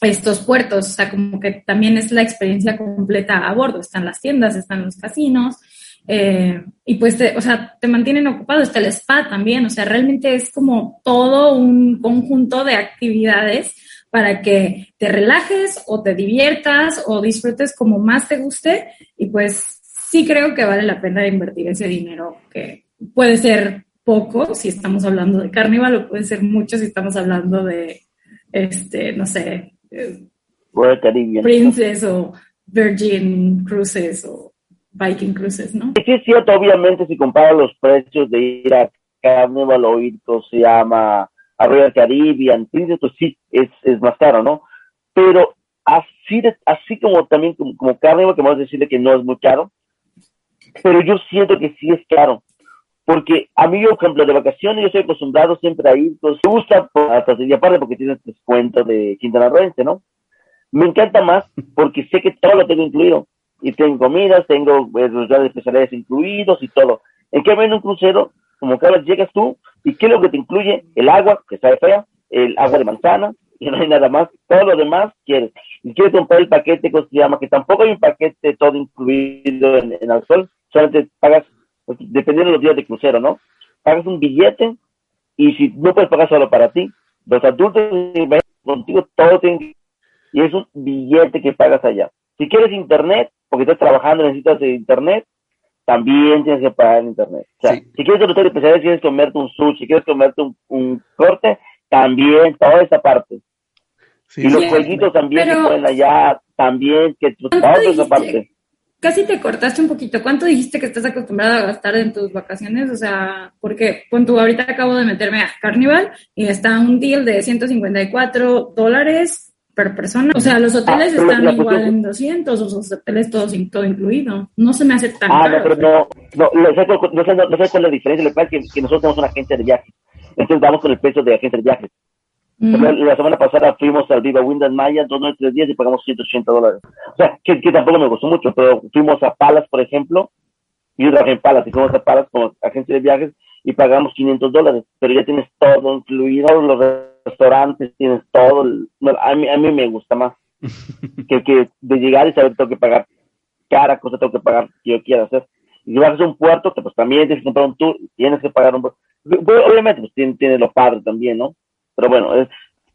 estos puertos, o sea, como que también es la experiencia completa a bordo. Están las tiendas, están los casinos, eh, y pues, te, o sea, te mantienen ocupado, está el spa también, o sea, realmente es como todo un conjunto de actividades para que te relajes o te diviertas o disfrutes como más te guste. Y pues sí creo que vale la pena invertir ese dinero que puede ser poco si estamos hablando de Carnival o puede ser mucho si estamos hablando de, este, no sé, eh, Princess o Virgin Cruises o Viking Cruises, ¿no? Sí, es cierto, obviamente, si compara los precios de ir a Carnival o ir, se llama, a Royal Caribbean, Princess, pues sí, es, es más caro, ¿no? Pero así, de, así como también como, como Carnival, que vamos a decirle que no es muy caro, pero yo siento que sí es caro. Porque a mí, por ejemplo, de vacaciones, yo estoy acostumbrado siempre a ir, pues me gusta, hasta y aparte porque tienes descuento de Quintana Roo, ¿no? Me encanta más porque sé que todo lo tengo incluido y tengo comidas, tengo pues, los de especialidades incluidos y todo. En cambio, en un crucero, como cada vez llegas tú, ¿y qué es lo que te incluye? El agua, que sabe fea, el agua de manzana, y no hay nada más. Todo lo demás quieres. Y quieres comprar el paquete que se llama, que tampoco hay un paquete todo incluido en, en sol, solamente pagas, pues, dependiendo de los días de crucero, ¿no? Pagas un billete y si no puedes pagar solo para ti, los adultos contigo todo tienen y es un billete que pagas allá. Si quieres internet, porque estás trabajando, necesitas de internet, también tienes que pagar internet. O sea, si quieres conocer especiales, quieres comerte un sushi, si quieres comerte un, corte, también, toda esa parte. y los jueguitos también se pueden allá, también, que toda esa parte. Casi te cortaste un poquito. ¿Cuánto dijiste que estás acostumbrado a gastar en tus vacaciones? O sea, porque con tu ahorita acabo de meterme a Carnival y está un deal de 154 dólares per persona. O sea, los hoteles ah, están igual en 200, los hoteles todos todo incluido. No se me hace tan Ah, no, pero no, no, no, sé, no, sé, no, sé cuál es la diferencia. Lo que pasa es que, nosotros tenemos una agencia de viajes. Entonces vamos con el precio de agencia de viajes. Mm. La semana pasada fuimos al Viva Windows Maya, dos noches, tres días y pagamos 180 dólares. O sea, que, que, tampoco me gustó mucho, pero fuimos a Palas, por ejemplo, y yo trabajé en Palas, y fuimos a Palas como agencia de viajes y pagamos 500 dólares, pero ya tienes todo incluido, los restaurantes, tienes todo. a, mí, a mí me gusta más que, que de llegar y saber que tengo que pagar cada cosa, tengo que pagar que yo quiera hacer. Y si vas a un puerto, pues también tienes que comprar un tour, tienes que pagar un obviamente pues tiene, tiene lo padre también, ¿no? Pero bueno, es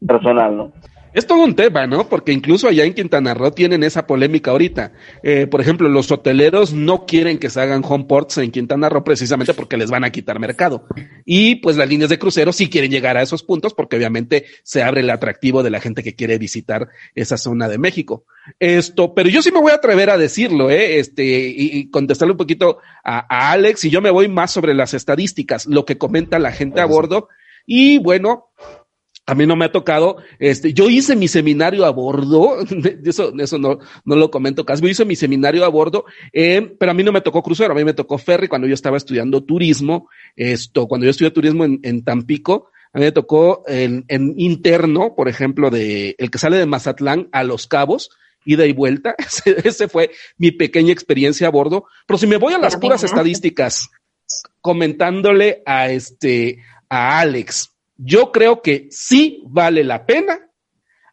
personal, ¿no? Es todo un tema, ¿no? Porque incluso allá en Quintana Roo tienen esa polémica ahorita. Eh, por ejemplo, los hoteleros no quieren que se hagan homeports en Quintana Roo precisamente porque les van a quitar mercado. Y pues las líneas de crucero sí quieren llegar a esos puntos porque obviamente se abre el atractivo de la gente que quiere visitar esa zona de México. Esto, pero yo sí me voy a atrever a decirlo, ¿eh? Este, y, contestarle un poquito a, a, Alex y yo me voy más sobre las estadísticas, lo que comenta la gente a bordo. Y bueno, a mí no me ha tocado, este, yo hice mi seminario a bordo, eso, eso no, no lo comento casi, yo hice mi seminario a bordo, eh, pero a mí no me tocó crucero, a mí me tocó ferry cuando yo estaba estudiando turismo, esto, cuando yo estudié turismo en, en Tampico, a mí me tocó en, en, interno, por ejemplo, de el que sale de Mazatlán a Los Cabos, ida y vuelta, ese, ese fue mi pequeña experiencia a bordo, pero si me voy a las puras estadísticas, comentándole a este, a Alex, yo creo que sí vale la pena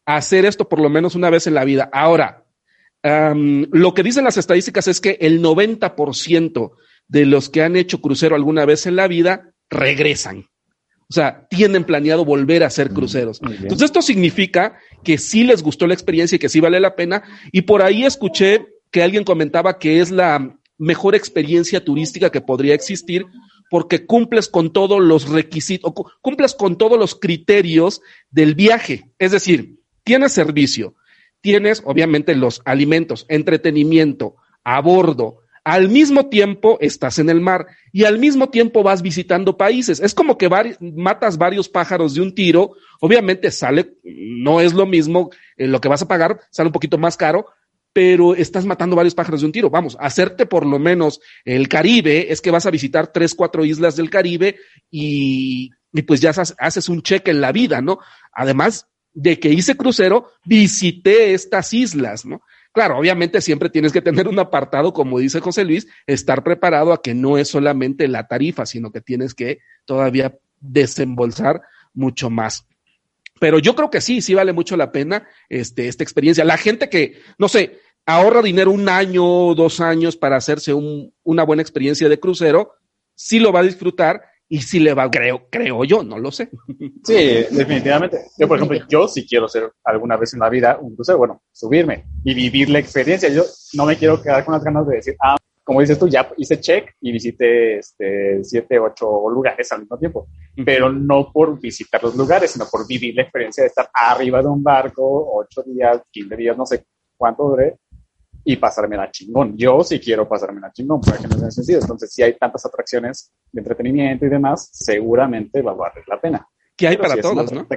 hacer esto por lo menos una vez en la vida. Ahora, lo que dicen las estadísticas es que el 90% de los que han hecho crucero alguna vez en la vida regresan. O sea, tienen planeado volver a hacer mm, cruceros. Entonces, esto significa que sí les gustó la experiencia y que sí vale la pena. Y por ahí escuché que alguien comentaba que es la mejor experiencia turística que podría existir porque cumples con todos los requisitos, cumples con todos los criterios del viaje. Es decir, tienes servicio, tienes obviamente los alimentos, entretenimiento, a bordo, al mismo tiempo estás en el mar y al mismo tiempo vas visitando países. Es como que matas varios pájaros de un tiro. Obviamente sale, no es lo mismo eh, lo que vas a pagar, sale un poquito más caro, pero estás matando varios pájaros de un tiro. Vamos, hacerte por lo menos el Caribe es que vas a visitar tres, cuatro islas del Caribe y, pues ya haces un cheque en la vida, ¿no? Además de que hice crucero, visité estas islas, ¿no? Claro, obviamente siempre tienes que tener un apartado, como dice José Luis, estar preparado a que no es solamente la tarifa, sino que tienes que todavía desembolsar mucho más pero yo creo que sí, sí vale mucho la pena este, esta experiencia. La gente que, no sé, ahorra dinero un año, dos años para hacerse un, una buena experiencia de crucero, sí lo va a disfrutar y sí le va, creo, creo yo, no lo sé. Sí, definitivamente. Yo, por ejemplo, yo sí quiero hacer alguna vez en la vida un crucero, bueno, subirme y vivir la experiencia. Yo no me quiero quedar con las ganas de decir, ah, como dices tú, ya hice check y visité este, siete, ocho lugares al mismo tiempo, pero no por visitar los lugares, sino por vivir la experiencia de estar arriba de un barco, ocho días, quince días, no sé cuánto duré, y pasarme la chingón. Yo sí quiero pasarme la chingón, por ejemplo, en ese sentido. Entonces, si hay tantas atracciones de entretenimiento y demás, seguramente va a valer la pena. Que hay para todos, ¿no?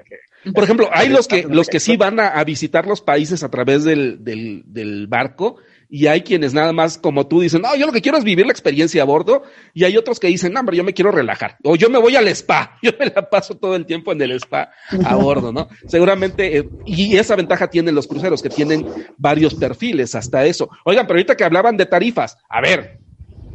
Por ejemplo, hay los que, los que sí van a, a visitar los países a través del, del, del barco y hay quienes nada más como tú dicen, no, yo lo que quiero es vivir la experiencia a bordo y hay otros que dicen, no, pero yo me quiero relajar o yo me voy al spa, yo me la paso todo el tiempo en el spa a bordo, ¿no? Seguramente, eh, y esa ventaja tienen los cruceros que tienen varios perfiles hasta eso. Oigan, pero ahorita que hablaban de tarifas, a ver,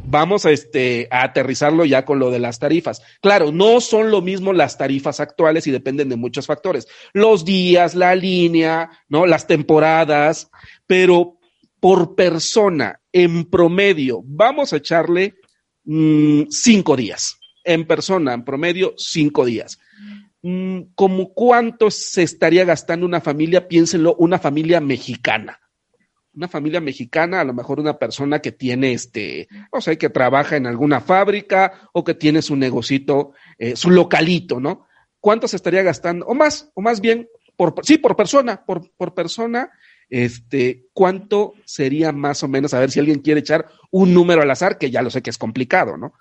vamos a, este, a aterrizarlo ya con lo de las tarifas. Claro, no son lo mismo las tarifas actuales y dependen de muchos factores. Los días, la línea, ¿no? Las temporadas, pero por persona en promedio, vamos a echarle mm, cinco días. En persona, en promedio, cinco días. Mm, ¿Cómo cuánto se estaría gastando una familia? Piénsenlo, una familia mexicana. Una familia mexicana, a lo mejor una persona que tiene este, no sé, que trabaja en alguna fábrica o que tiene su negocito, eh, su localito, ¿no? ¿Cuánto se estaría gastando? O más, o más bien, por, sí, por persona, por, por persona, este, ¿cuánto sería más o menos? A ver si alguien quiere echar un número al azar, que ya lo sé que es complicado, ¿no?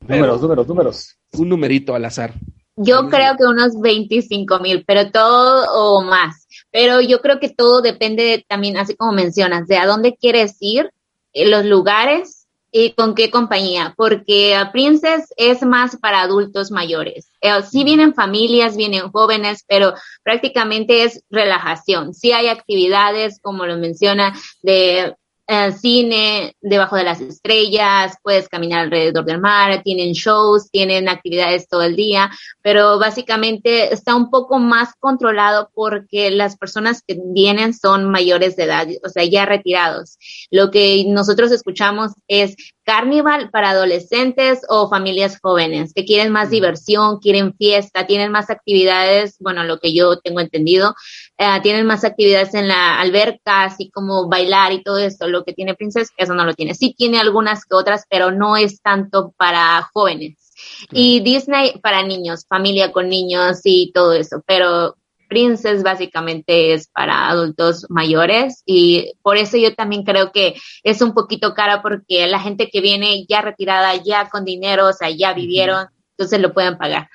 números, números, números. Un numerito al azar. Yo creo que unos 25 mil, pero todo o más. Pero yo creo que todo depende también, así como mencionas, de a dónde quieres ir, eh, los lugares ¿Y con qué compañía? Porque Princess es más para adultos mayores. Eh, sí vienen familias, vienen jóvenes, pero prácticamente es relajación. Sí hay actividades, como lo menciona, de eh, cine debajo de las estrellas, puedes caminar alrededor del mar, tienen shows, tienen actividades todo el día, pero básicamente está un poco más controlado porque las personas que vienen son mayores de edad, o sea, ya retirados. Lo que nosotros escuchamos es Carnival para adolescentes o familias jóvenes que quieren más diversión, quieren fiesta, tienen más actividades, bueno, lo que yo tengo entendido, eh, tienen más actividades en la alberca, así como bailar y todo esto. Lo que tiene Princess, eso no lo tiene. Sí tiene algunas que otras, pero no es tanto para jóvenes. Y Disney para niños, familia con niños y todo eso, pero Princess básicamente es para adultos mayores y por eso yo también creo que es un poquito cara porque la gente que viene ya retirada, ya con dinero, o sea, ya vivieron, entonces lo pueden pagar.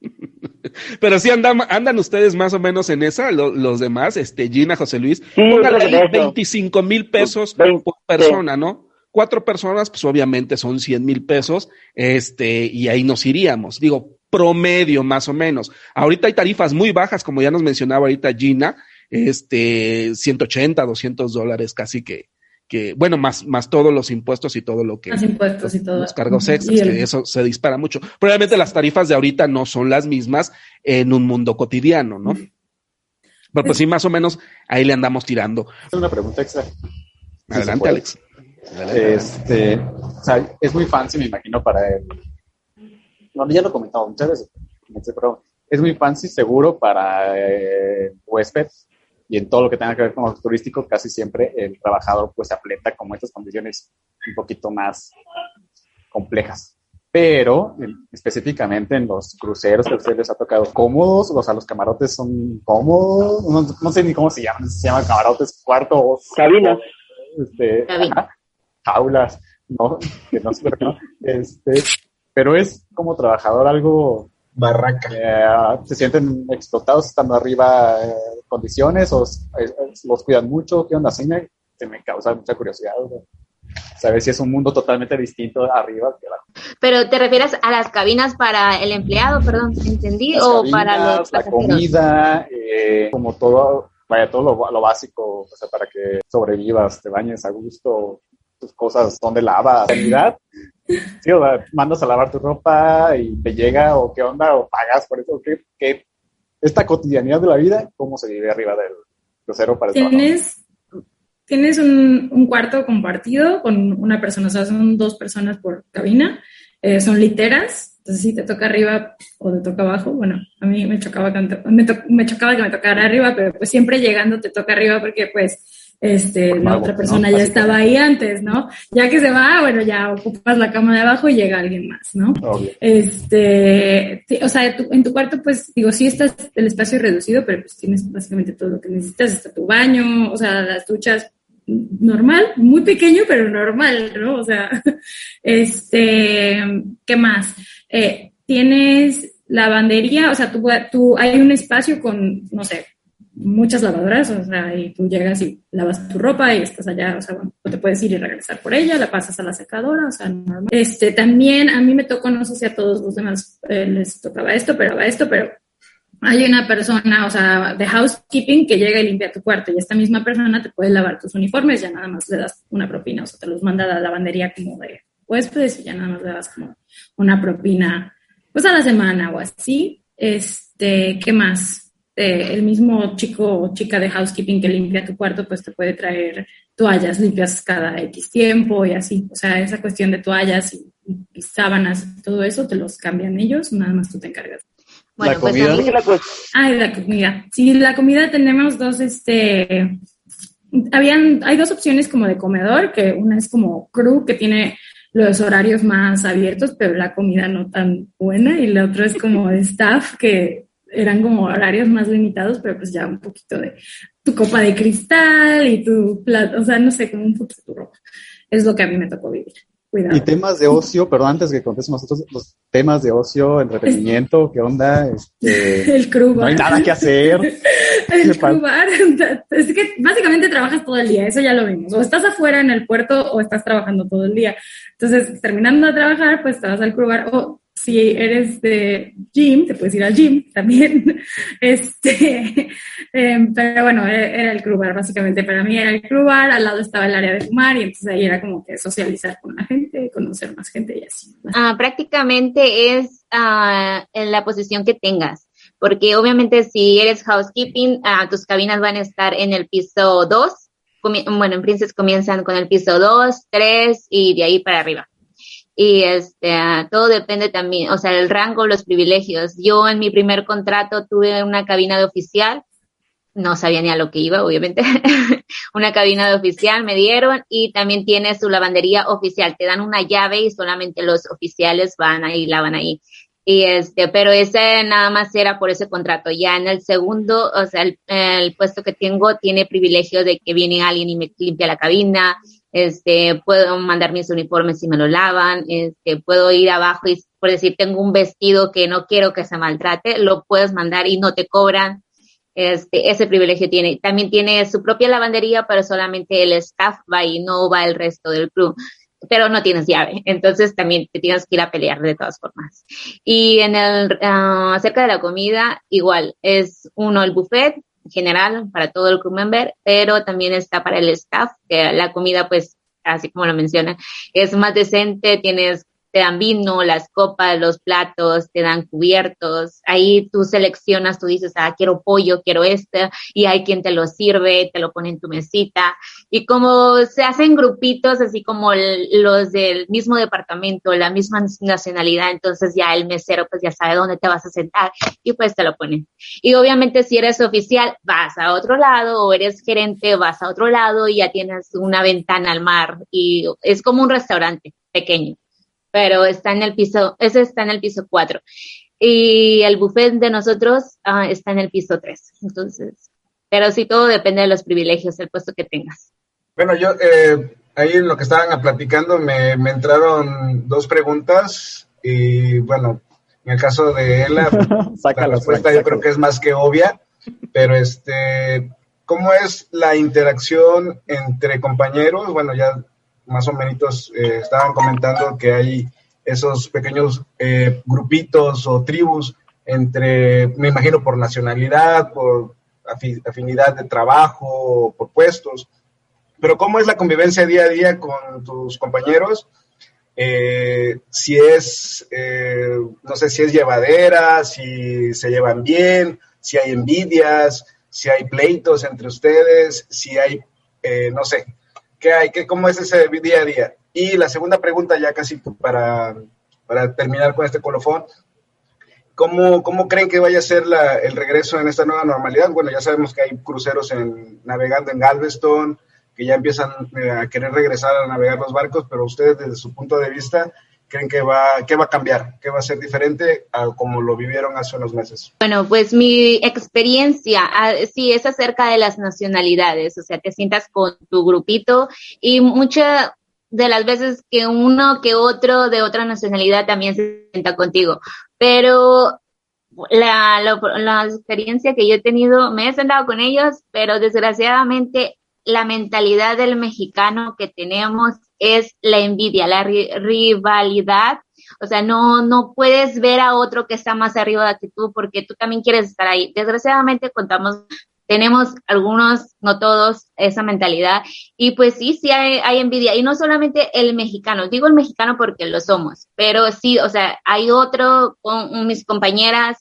Pero sí andan, andan ustedes más o menos en esa, los demás, este, Gina, José Luis, sí, 25 mil pesos por persona, ¿no? Cuatro personas, pues obviamente son 100 mil pesos, este, y ahí nos iríamos. Digo, promedio más o menos. Ahorita hay tarifas muy bajas, como ya nos mencionaba ahorita Gina, este, 180, 200 dólares casi que, que, bueno, más, más todos los impuestos y todo lo que... Los impuestos y todo. Los cargos extras, que eso se dispara mucho. Probablemente las tarifas de ahorita no son las mismas en un mundo cotidiano, ¿no? Pero pues sí, más o menos ahí le andamos tirando. Una pregunta extra. Adelante, Alex. Este, o sea, es muy fancy, me imagino, para bueno, ya lo he comentado muchas veces, pero es muy fancy, seguro para eh, huéspedes y en todo lo que tenga que ver con lo turístico, casi siempre el trabajador pues se apleta como estas condiciones un poquito más complejas. Pero específicamente en los cruceros que a ustedes les ha tocado cómodos, o sea, los camarotes son cómodos, no, sé ni cómo se llaman, se llaman camarotes, cuartos, cabinas, este, jaulas, no, que no sé, pero no, este, pero es como trabajador algo... Barraca. Eh, ¿Se sienten explotados estando arriba eh, condiciones o eh, los cuidan mucho? ¿Qué onda? Sí me, me causa mucha curiosidad. Saber si es un mundo totalmente distinto arriba que abajo. Pero te refieres a las cabinas para el empleado, perdón, ¿entendí? o para los la comida, como todo, vaya, todo lo, lo, básico, o sea, para que sobrevivas, te bañes a gusto, tus cosas, donde lavas, sanidad. Sí, o sea, mandas a lavar tu ropa y te llega o qué onda, o pagas por eso, ¿qué, esta cotidianidad de la vida, cómo se vive arriba del crucero para ¿Tienes, tienes un, un, cuarto compartido con una persona, o sea, son dos personas por cabina, eh, son literas, entonces si te toca arriba o te toca abajo, bueno, a mí me chocaba, me, me chocaba que me tocara arriba, pero pues siempre llegando te toca arriba porque pues este, la otra persona ya estaba ahí antes, ¿no? Ya que se va, bueno, ya ocupas la cama de abajo y llega alguien más, ¿no? Este, o sea, en tu cuarto, pues, digo, sí está el espacio reducido, pero pues tienes básicamente todo lo que necesitas, está tu baño, o sea, las duchas normal, muy pequeño, pero normal, ¿no? O sea, este, ¿qué más? Eh, tienes lavandería, o sea, tú, tú, hay un espacio con, no sé, muchas lavadoras, o sea, y tú llegas y lavas tu ropa y estás allá, o sea, bueno, te puedes ir y regresar por ella, la pasas a la secadora, o sea, normal. Este, también a mí me tocó, no sé si a todos los demás eh, les tocaba esto, pero esto, pero hay una persona, o sea, de housekeeping que llega y limpia tu cuarto y esta misma persona te puede lavar tus uniformes, ya nada más le das una propina, o sea, te los manda a la lavandería como de huéspedes y ya nada más le das como una propina, pues a la semana o así. Este, ¿qué más? Este, el mismo chico o chica de housekeeping que limpia tu cuarto, pues te puede traer toallas limpias cada X tiempo y así. O sea, esa cuestión de toallas y, sábanas y todo eso te los cambian ellos, nada más tú te encargas. Bueno, la pues comida. Ah, la comida. Sí, la comida tenemos dos, este, habían, hay dos opciones como de comedor, que una es como crew, que tiene los horarios más abiertos, pero la comida no tan buena, y la otra es como de staff, que eran como horarios más limitados, pero pues ya un poquito de tu copa de cristal y tu plato, o sea, no sé, como un ropa. Es lo que a mí me tocó vivir. Cuidado. Y temas de ocio, perdón, antes que contestemos nosotros, los temas de ocio, entretenimiento, ¿qué onda? Este, el crew No hay nada que hacer. el crew Es que básicamente trabajas todo el día, eso ya lo vimos. O estás afuera en el puerto o estás trabajando todo el día. Entonces, terminando de trabajar, pues te vas al crew o si eres de gym, te puedes ir al gym también. Este, em, pero bueno, e-, era el club básicamente. Para mí era el club al lado estaba el área de fumar y entonces ahí era como que socializar con la gente, conocer más gente y así. Ah, prácticamente es ah, en la posición que tengas. Porque obviamente si eres housekeeping, ah, tus cabinas van a estar en el piso 2. Bueno, en Princess comienzan con el piso 2, 3 y de ahí para arriba y este, todo depende también, o sea, el rango, los privilegios. Yo en mi primer contrato tuve una cabina de oficial, no sabía ni a lo que iba, obviamente, una cabina de oficial me dieron y también tiene su lavandería oficial, te dan una llave y solamente los oficiales van ahí, lavan ahí. Y este, pero ese nada más era por ese contrato. Ya en el segundo, o sea, el, el puesto que tengo tiene privilegio de que viene alguien y me limpia la cabina, este, puedo mandar mis uniformes si me lo lavan, este, puedo ir abajo y por decir tengo un vestido que no quiero que se maltrate, lo puedes mandar y no te cobran. Este, ese privilegio tiene. También tiene su propia lavandería, pero solamente el staff va y no va el resto del crew. Pero no tienes llave, entonces también te tienes que ir a pelear de todas formas. Y en el, uh, acerca de la comida, igual, es uno el buffet, general para todo el crew member, pero también está para el staff, que la comida pues así como lo menciona, es más decente, tienes te dan vino, las copas, los platos, te dan cubiertos, ahí tú seleccionas, tú dices, ah, quiero pollo, quiero este, y hay quien te lo sirve, te lo pone en tu mesita, y como se hacen grupitos, así como los del mismo departamento, la misma nacionalidad, entonces ya el mesero pues ya sabe dónde te vas a sentar, y pues te lo pone. Y obviamente si eres oficial, vas a otro lado, o eres gerente, vas a otro lado, y ya tienes una ventana al mar, y es como un restaurante pequeño pero está en el piso, ese está en el piso 4. Y el buffet de nosotros ah, está en el piso 3. Entonces, pero sí todo depende de los privilegios, el puesto que tengas. Bueno, yo eh, ahí en lo que estaban platicando me, me entraron dos preguntas y bueno, en el caso de Ella, la respuesta yo creo que es más que obvia, pero este, ¿cómo es la interacción entre compañeros? Bueno, ya más o menos eh, estaban comentando que hay esos pequeños eh, grupitos o tribus entre, me imagino, por nacionalidad, por afinidad de trabajo, por puestos. Pero ¿cómo es la convivencia día a día con tus compañeros? Eh, si es, no sé, si es llevadera, si se llevan bien, si hay envidias, si hay pleitos entre ustedes, si hay, no sé, ¿Qué hay? ¿Qué, ¿Cómo es ese día a día? Y la segunda pregunta, ya casi para, para terminar con este colofón, ¿cómo, ¿cómo creen que vaya a ser el regreso en esta nueva normalidad? Bueno, ya sabemos que hay cruceros navegando en Galveston, que ya empiezan eh, a querer regresar a navegar los barcos, pero ustedes desde su punto de vista, creen que va, qué va a cambiar, qué va a ser diferente a como lo vivieron hace unos meses? Bueno, pues mi experiencia ah, sí es acerca de las nacionalidades, o sea, te sientas con tu grupito y muchas de las veces que uno que otro de otra nacionalidad también se sienta contigo, pero la, la experiencia que yo he tenido, me he sentado con ellos, pero desgraciadamente la mentalidad del mexicano que tenemos es la envidia, la rivalidad. O sea, no, no puedes ver a otro que está más arriba que tú porque tú también quieres estar ahí. Desgraciadamente contamos, tenemos algunos, no todos, esa mentalidad. Y pues sí, sí hay, envidia. Y no solamente el mexicano, digo el mexicano porque lo somos, pero sí, o sea, hay otro, con mis compañeras,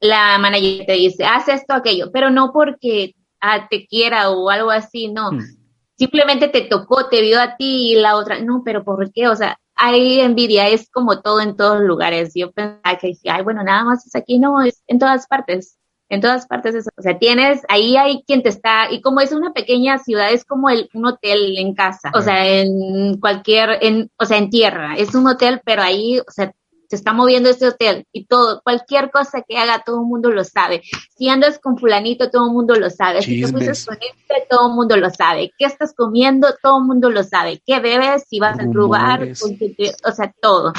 la manager te dice, haz esto, aquello, pero no porque ah, te quiera o algo así, no. Hmm. Simplemente te tocó, te vio a ti y la otra, no, pero ¿por qué? O sea, hay envidia, es como todo en todos lugares. Yo pensaba que decía, ay, bueno, nada más es aquí, no, es en todas partes. En todas partes, eso. o sea, tienes, ahí hay quien te está, y como es una pequeña ciudad, es como el, un hotel en casa, o sea, en cualquier, en, o sea, en tierra, es un hotel, pero ahí, o sea, se está moviendo este hotel y todo, cualquier cosa que haga, todo el mundo lo sabe. Si andas con fulanito, todo el mundo lo sabe. Si te pusiste con este, todo el mundo lo sabe. ¿Qué estás comiendo? Todo el mundo lo sabe. ¿Qué bebes? Si vas a lugar, o sea, todo.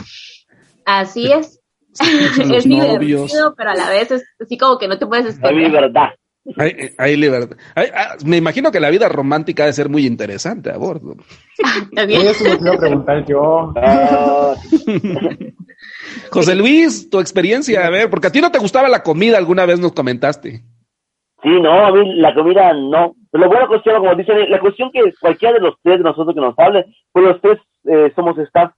Así es. es divertido, pero a la vez es así como que no te puedes esperar. Hay libertad. Hay, libertad. Ah, me imagino que la vida romántica debe ser muy interesante a bordo. Eso lo quiero preguntar yo. José Luis, tu experiencia, a ver, porque a ti no te gustaba la comida, alguna vez nos comentaste. Sí, no, a mí la comida no. Pero buena cuestión, como dicen, la cuestión que cualquiera de los tres de nosotros que nos hable, pues los tres eh, somos staff,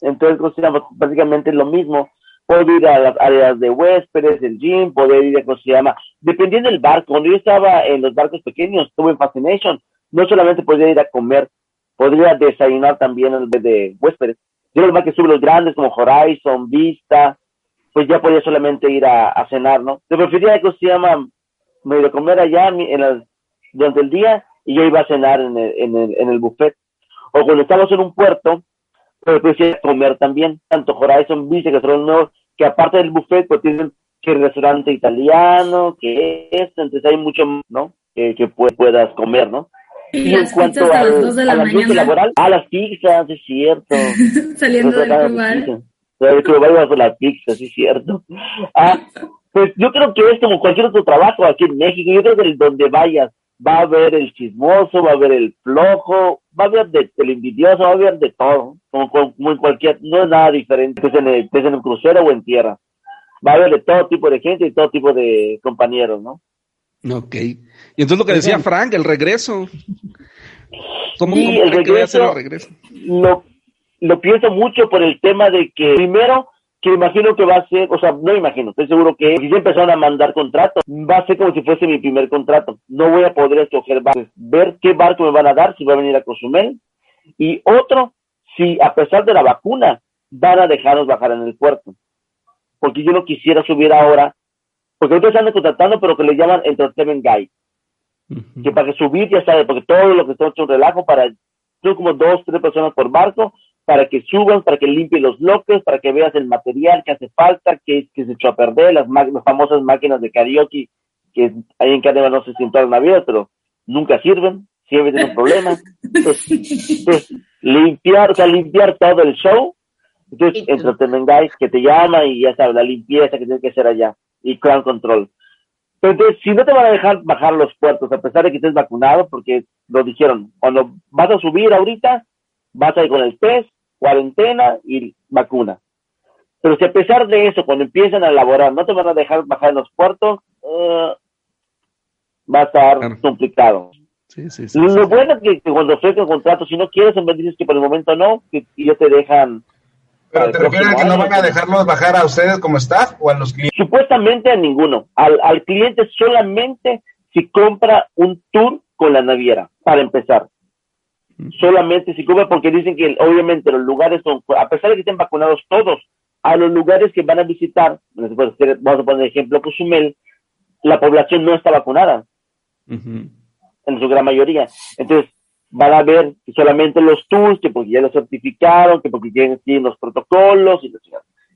entonces pues, prácticamente lo mismo. Puedo ir a las áreas de huéspedes, el gym, poder ir a, ¿cómo se llama? Dependiendo del barco, cuando yo estaba en los barcos pequeños, estuve en Fascination, no solamente podía ir a comer, podría desayunar también en vez de huéspedes. Yo los más que sube los grandes como Horizon, Vista, pues ya podía solamente ir a, cenar, ¿no? Yo prefería que se llama medio comer allá en durante el día y yo iba a cenar en el, en el, en el buffet. O cuando estamos en un puerto, pero prefiero comer también, tanto Horizon Vista que son nuevos, que aparte del buffet, pues tienen que el restaurante italiano, que esto, entonces hay mucho, ¿no? Que, que puedas comer, ¿no? Y, en cuanto a, las de la a laboral, a las pizzas, es cierto. Saliendo del lugar. Que vayas con las pizzas, es cierto. Ah, pues yo creo que es como cualquier otro trabajo aquí en México. Yo creo que donde vayas va a haber el chismoso, va a haber el flojo, va a haber de, el envidioso, va a haber de todo. Como, como en cualquier, no es nada diferente, es en, el, en el crucero o en tierra. Va a haber de todo tipo de gente y todo tipo de compañeros, ¿no? Ok. Y entonces lo que decía Frank, el regreso. ¿Cómo, sí, el regreso, el regreso? Lo, lo pienso mucho por el tema de que, primero, que imagino que va a ser, o sea, no imagino, estoy seguro que si se empezaron a mandar contratos, va a ser como si fuese mi primer contrato. No voy a poder escoger barcos, ver qué barco me van a dar, si va a venir a Cozumel. Y otro, si a pesar de la vacuna, van a dejarnos bajar en el puerto. Porque yo no quisiera subir ahora porque ahorita están contratando, pero que le llaman Entertainment Guide. Que para que subir ya sabe, porque todo lo que está hecho un relajo para, son como dos, tres personas por barco, para que suban, para que limpien los bloques, para que veas el material que hace falta, que, que se echó a perder, las, famosas máquinas de karaoke, que ahí en Canadá no se sientan la vida, pero nunca sirven, siempre tienen problemas. Entonces, limpiar, o sea, limpiar todo el show. Entonces, Guide que te llama y ya sabes, la limpieza que tiene que hacer allá y ground control. Pero entonces, si no te van a dejar bajar los puertos, a pesar de que estés vacunado, porque lo dijeron, cuando vas a subir ahorita, vas a ir con el test, cuarentena y vacuna. Pero si a pesar de eso, cuando empiezan a elaborar, no te van a dejar bajar en los puertos, uh, va a estar complicado. Sí, sí, sí, lo bueno es que, cuando ofrecen contrato, si no quieres, en vez dices que por el momento no, que, que ya te dejan ¿Pero te refieres a que no van a dejarlos bajar a ustedes como staff o a los clientes? Supuestamente a ninguno. Al, al cliente solamente si compra un tour con la naviera, para empezar. Solamente si compra, porque dicen que obviamente los lugares son, a pesar de que estén vacunados todos, a los lugares que van a visitar, vamos a poner ejemplo Cozumel, la población no está vacunada. En su gran mayoría. Entonces, van a ver que solamente los tools, que porque ya lo certificaron, que porque tienen, los protocolos y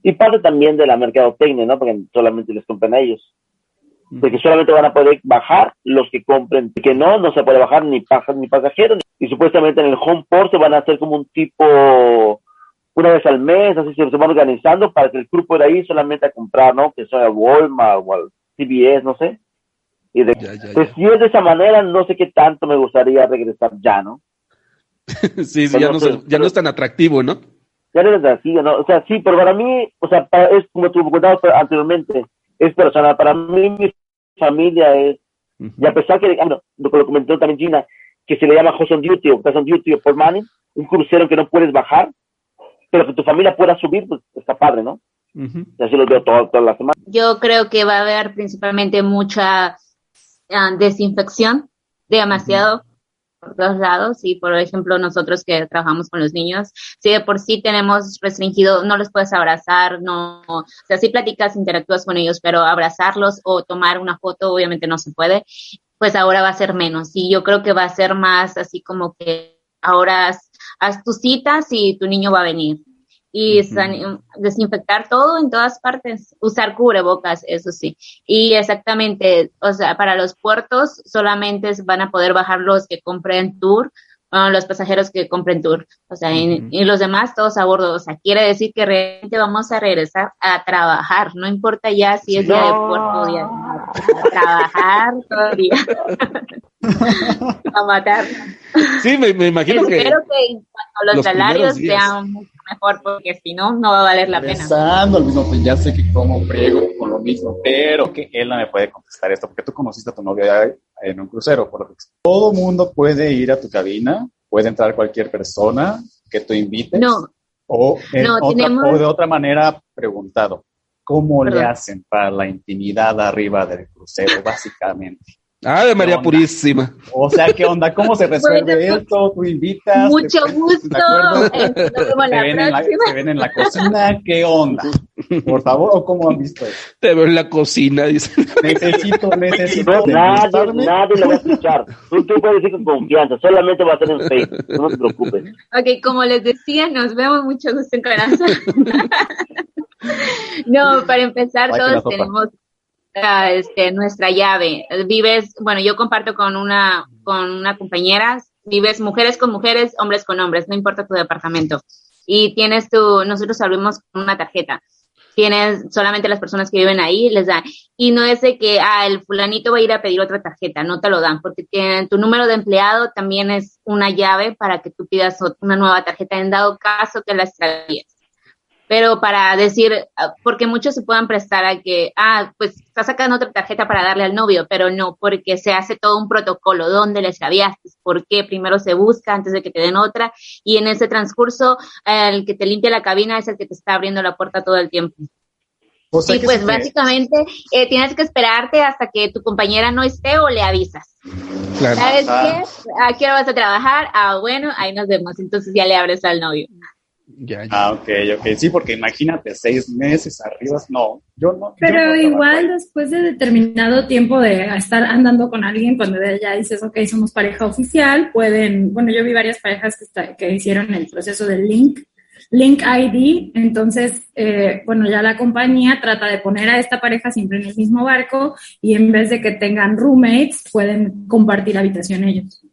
Y parte también de la mercadotecnia, ¿no? Porque solamente les compran a ellos. De que solamente van a poder bajar los que compren, que no, no se puede bajar ni, ni pasajeros. Y supuestamente en el home port se van a hacer como un tipo, una vez al mes, así se, van organizando para que el grupo de ahí solamente a comprar, ¿no? Que sea Walmart o al CBS, no sé y de, pues si es de esa manera, no sé qué tanto me gustaría regresar ya, ¿no? sí, sí ya, no, ya no es tan atractivo, ¿no? Ya no es atractivo, ¿no? O sea, sí, pero para mí, o sea, es como tú contabas anteriormente, es personal. Para mí, mi familia es, y a pesar que, bueno, lo que lo comentó también Gina, que se le llama Host on Duty o Host on Duty o por Money, un crucero que no puedes bajar, pero que tu familia pueda subir, pues está padre, ¿no? Y así lo veo toda, toda la semana. Yo creo que va a haber principalmente mucha Ah, desinfección demasiado por todos lados. Y por ejemplo nosotros que trabajamos con los niños, si de por sí tenemos restringido, no los puedes abrazar, no, o sea, sí platicas, interactúas con ellos, pero abrazarlos o tomar una foto obviamente no se puede, pues ahora va a ser menos. Y yo creo que va a ser más así como que ahora haz tus citas y tu niño va a venir y desinfectar todo en todas partes, usar cubrebocas, eso sí. Y exactamente, o sea, para los puertos solamente van a poder bajar los que compren tour, los pasajeros que compren tour, o sea, y, los demás todos a bordo, o sea, quiere decir que realmente vamos a regresar a trabajar, no importa ya si es día de puerto o día a trabajar todo el día. a matar. Sí, me, imagino que... Espero que cuando los, salarios sean mejor, porque si no, no va a valer la pena. al mismo pues ya sé que como friego con lo mismo, pero que él no me puede contestar esto, porque tú conociste a tu novia en un crucero, por lo que todo mundo puede ir a tu cabina, puede entrar cualquier persona que tú invites. No. O, o de otra manera, preguntado, ¿cómo le hacen para la intimidad arriba del crucero, básicamente? Ah, de María Purísima. O sea, ¿qué onda? ¿Cómo se resuelve esto? ¿Tú invitas? Mucho gusto. ¿Te, ven en la, ¿Te ven en la cocina? ¿Qué onda? Por favor, ¿o cómo han visto eso? Te veo en la cocina, dice. Necesito, necesito. No, nadie, nadie lo va a escuchar. Tú, tú puedes decir con confianza, solamente va a ser en Facebook, no te preocupes. Ok, como les decía, nos vemos mucho gusto en corazón. no, para empezar, todos tenemos este, nuestra llave. Vives, bueno, yo comparto con una, con una compañera, vives mujeres con mujeres, hombres con hombres, no importa tu departamento. Y tienes tu, nosotros abrimos una tarjeta. Tienes solamente las personas que viven ahí, les dan. Y no es de que, ah, el fulanito va a ir a pedir otra tarjeta, no te lo dan, porque tu número de empleado también es una llave para que tú pidas una nueva tarjeta en dado caso que la extravíes pero para decir, ah, porque muchos se puedan prestar a que, ah, pues está sacando otra tarjeta para darle al novio, pero no, porque se hace todo un protocolo, ¿dónde le extraviaste? ¿Por qué? Primero se busca antes de que te den otra, y en ese transcurso, el que te limpia la cabina es el que te está abriendo la puerta todo el tiempo. y pues básicamente eh, tienes que esperarte hasta que tu compañera no esté o le avisas. ¿Sabes qué? ¿A qué hora vas a trabajar? Ah, bueno, ahí nos vemos. Entonces ya le abres al novio. Ah, ok, ok. Sí, porque imagínate, seis meses arriba, no, yo no. Pero igual después de determinado tiempo de estar andando con alguien, cuando ya dices, ok, somos pareja oficial, pueden, bueno, yo vi varias parejas que, que hicieron el proceso del link, link ID, entonces, eh, bueno, ya la compañía trata de poner a esta pareja siempre en el mismo barco y en vez de que tengan roommates, pueden compartir habitación ellos.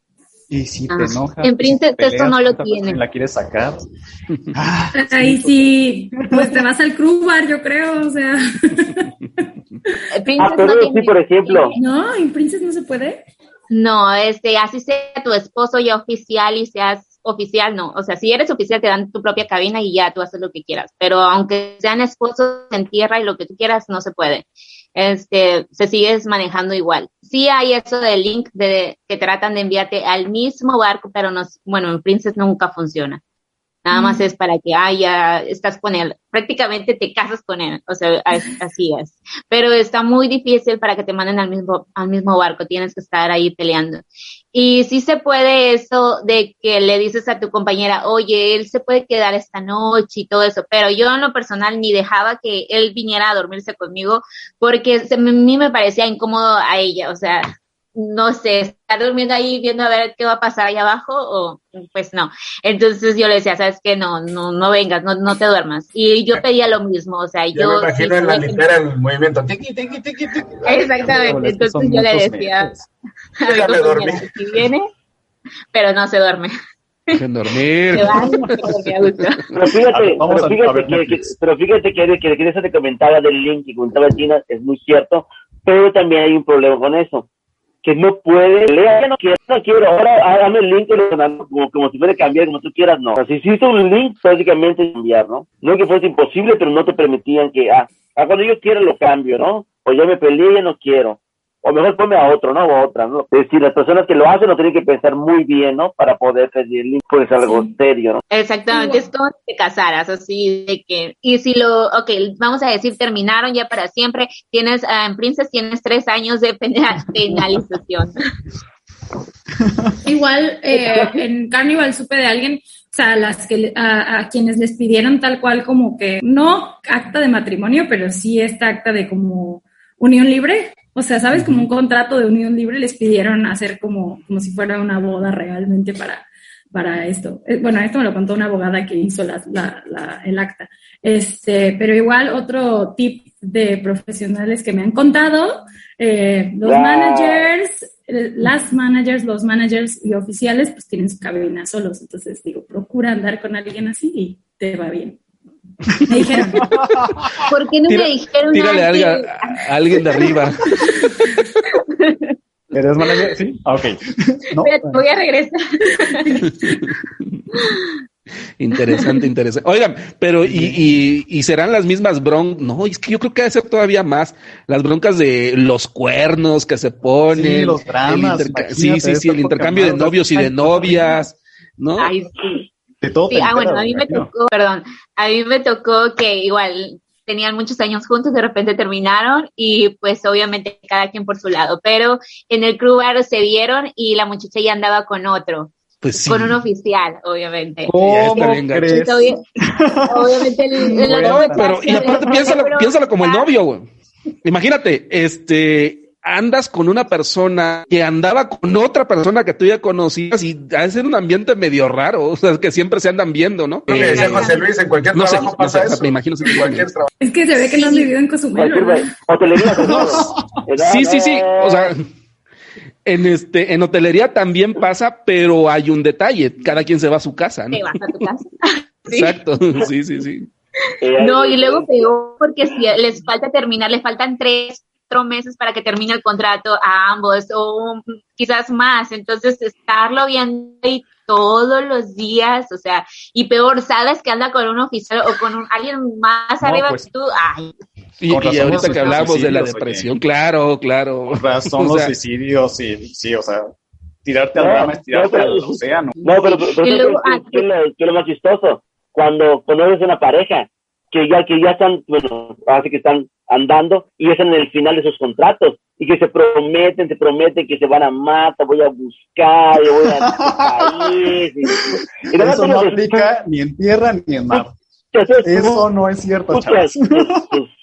Y si te ah, enojas. En Princess esto no lo tiene. ¿La quieres sacar? Ah, Ahí sí, pues te vas al crew bar, yo creo, o sea. ah, pero sí, por ejemplo. No, en Princess no se puede. No, este, así sea tu esposo ya oficial y seas oficial, no. O sea, si eres oficial te dan tu propia cabina y ya tú haces lo que quieras. Pero aunque sean esposos en tierra y lo que tú quieras, no se puede este, se sigue manejando igual. Sí hay eso del link de, que tratan de enviarte al mismo barco, pero no, bueno, en Princess nunca funciona. Nada más es para que, ah, ya estás con él. Prácticamente te casas con él. O sea, así es. Pero está muy difícil para que te manden al mismo, al mismo barco. Tienes que estar ahí peleando. Y sí se puede eso de que le dices a tu compañera, oye, él se puede quedar esta noche y todo eso. Pero yo en lo personal ni dejaba que él viniera a dormirse conmigo porque a mí me parecía incómodo a ella. O sea, no sé, estar durmiendo ahí viendo a ver qué va a pasar ahí abajo o pues no. Entonces yo le decía, sabes que no, no, no vengas, no, no te duermas. Y yo pedía lo mismo, o sea, yo... me imagino en la litera el movimiento. Exactamente, entonces yo le decía, a mi si viene, pero no se duerme. Sin dormir. pero fíjate, pero fíjate, que, pero fíjate que, que, que eso te comentaba del link que comentaba China, es muy cierto, pero también hay un problema con eso que no puede, lea, no quiero, no quiero, ahora dame el link como, como si fuera cambiar, como tú quieras, no. O si hiciste un link, prácticamente cambiar, ¿no? No que fuese imposible, pero no te permitían que, ah, ah cuando yo quiero lo cambio, ¿no? O ya me peleé, ya no quiero o mejor ponme a otro, ¿no? O a otra, ¿no? Es decir, las personas que lo hacen lo tienen que pensar muy bien, ¿no? Para poder pedir pues algo serio, ¿no? Exactamente, es como si te casaras, así de que, y si lo, ok, vamos a decir, terminaron ya para siempre, tienes, uh, en Princess tienes tres años de penalización. Igual, eh, en Carnival supe de alguien, o sea, las que, a, a, quienes les pidieron tal cual como que, no acta de matrimonio, pero sí esta acta de como unión libre, o sea, ¿sabes? Como un contrato de unión libre les pidieron hacer como, como si fuera una boda realmente para, para esto. Eh, bueno, esto me lo contó una abogada que hizo la, la, el acta. Este, pero igual otro tip de profesionales que me han contado, eh, los managers, eh, las managers, los managers y oficiales, pues tienen su cabina solos. Entonces digo, procura andar con alguien así y te va bien. Me dijeron, ¿por qué no me dijeron Tírale a, alguien de arriba. ¿Eres manager? Sí. Ah, ok. No, voy a regresar. Interesante, interesante. Oigan, pero y, y, serán las mismas broncas. No, es que yo creo que debe ser todavía más las broncas de los cuernos que se ponen. Sí, los dramas. Sí, sí, sí, el intercambio de novios y de novias, ¿no? Ay, sí. De todo. Sí, ah, bueno, a mí me tocó, perdón, a mí me tocó que igual tenían muchos años juntos, de repente terminaron y pues obviamente cada quien por su lado, pero en el club se vieron y la muchacha ya andaba con otro. Pues Con un oficial, obviamente. ¿Cómo crees? Obviamente el, pero, y aparte piénsalo, piénsalo como el novio, güey. Imagínate, este, andas con una persona que andaba con otra persona que tú ya conocías y ha de ser un ambiente medio raro, o sea, que siempre se andan viendo, ¿no? Lo que decía José Luis, en cualquier no trabajo sé, pasa no sé, eso. Me imagino en cualquier trabajo. Es que se ve que no han vivido en Cozumel. No, sí, sí, sí, o sea... En este, en hotelería también pasa, pero hay un detalle, cada quien se va a su casa, ¿no? Te vas a tu casa. Exacto, sí, sí, sí. No, y luego peor porque si les falta terminar, les faltan tres meses para que termine el contrato a ambos o quizás más. Entonces, estarlo viendo y todos los días, o sea, y peor, sabes que anda con un oficial o con alguien más arriba pues, que tú. Ay. Y, ahorita que hablamos de la depresión, claro, claro. Razón los suicidios y sí, o sea, tirarte al drama es tirarte al océano. No, pero, pero, pero ah, ¿qué, es lo más chistoso? Cuando conoces una pareja que ya que ya están, bueno, así que están andando y es en el final de sus contratos y que se prometen, se prometen que se van a matar, voy a buscar, yo voy a país. Y, Eso no aplica ni en tierra ni en mar. Eso no es cierto, chavos.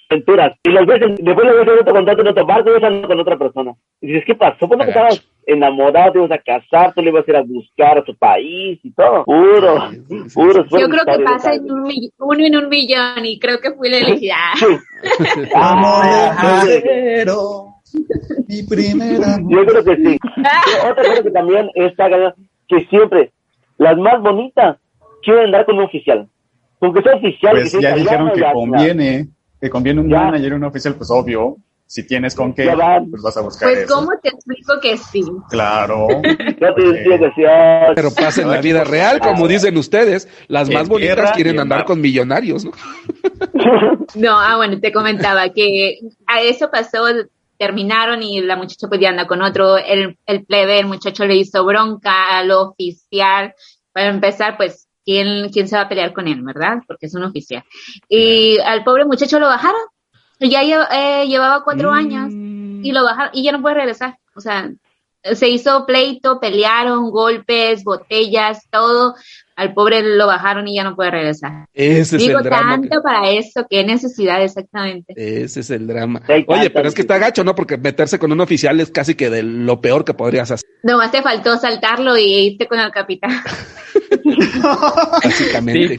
Aventuras. Y los ves, después los ves en otro contrato en otro barco ves con otra persona. Y dices, ¿qué pasó? ¿Por que estabas enamorado? Te ibas a casar, tú le ibas a ir a buscar a su país y todo. Puro, puro. Yo creo que pasa en un uno en un millón y creo que fui la elegida. pero mi primera. Yo creo que sí. Otra cosa que también está que siempre las más bonitas quieren andar con un oficial. Aunque sea oficial. Pues ya dijeron que conviene que conviene un manager y un oficial, pues obvio, si tienes con qué, pues vas a buscar Pues, ¿cómo te explico que sí? Claro. Pero pasa en la vida real, como dicen ustedes, las más bonitas quieren andar con millonarios, ¿no? no, ah, bueno, te comentaba que a eso pasó, terminaron y la muchacha podía andar con otro, el, el plebe, el muchacho le hizo bronca al oficial. Para empezar, pues quién, quién se va a pelear con él, ¿verdad? Porque es un oficial. Y al pobre muchacho lo bajaron. Ya eh, llevaba cuatro años y lo bajaron y ya no puede regresar. O sea, se hizo pleito, pelearon, golpes, botellas, todo. Al pobre lo bajaron y ya no puede regresar. Ese Digo, es el drama tanto para eso, qué necesidad exactamente. Ese es el drama. Oye, pero es que está gacho, ¿no? Porque meterse con un oficial es casi que de lo peor que podrías hacer. No, más te faltó saltarlo y irte con el capitán. Básicamente.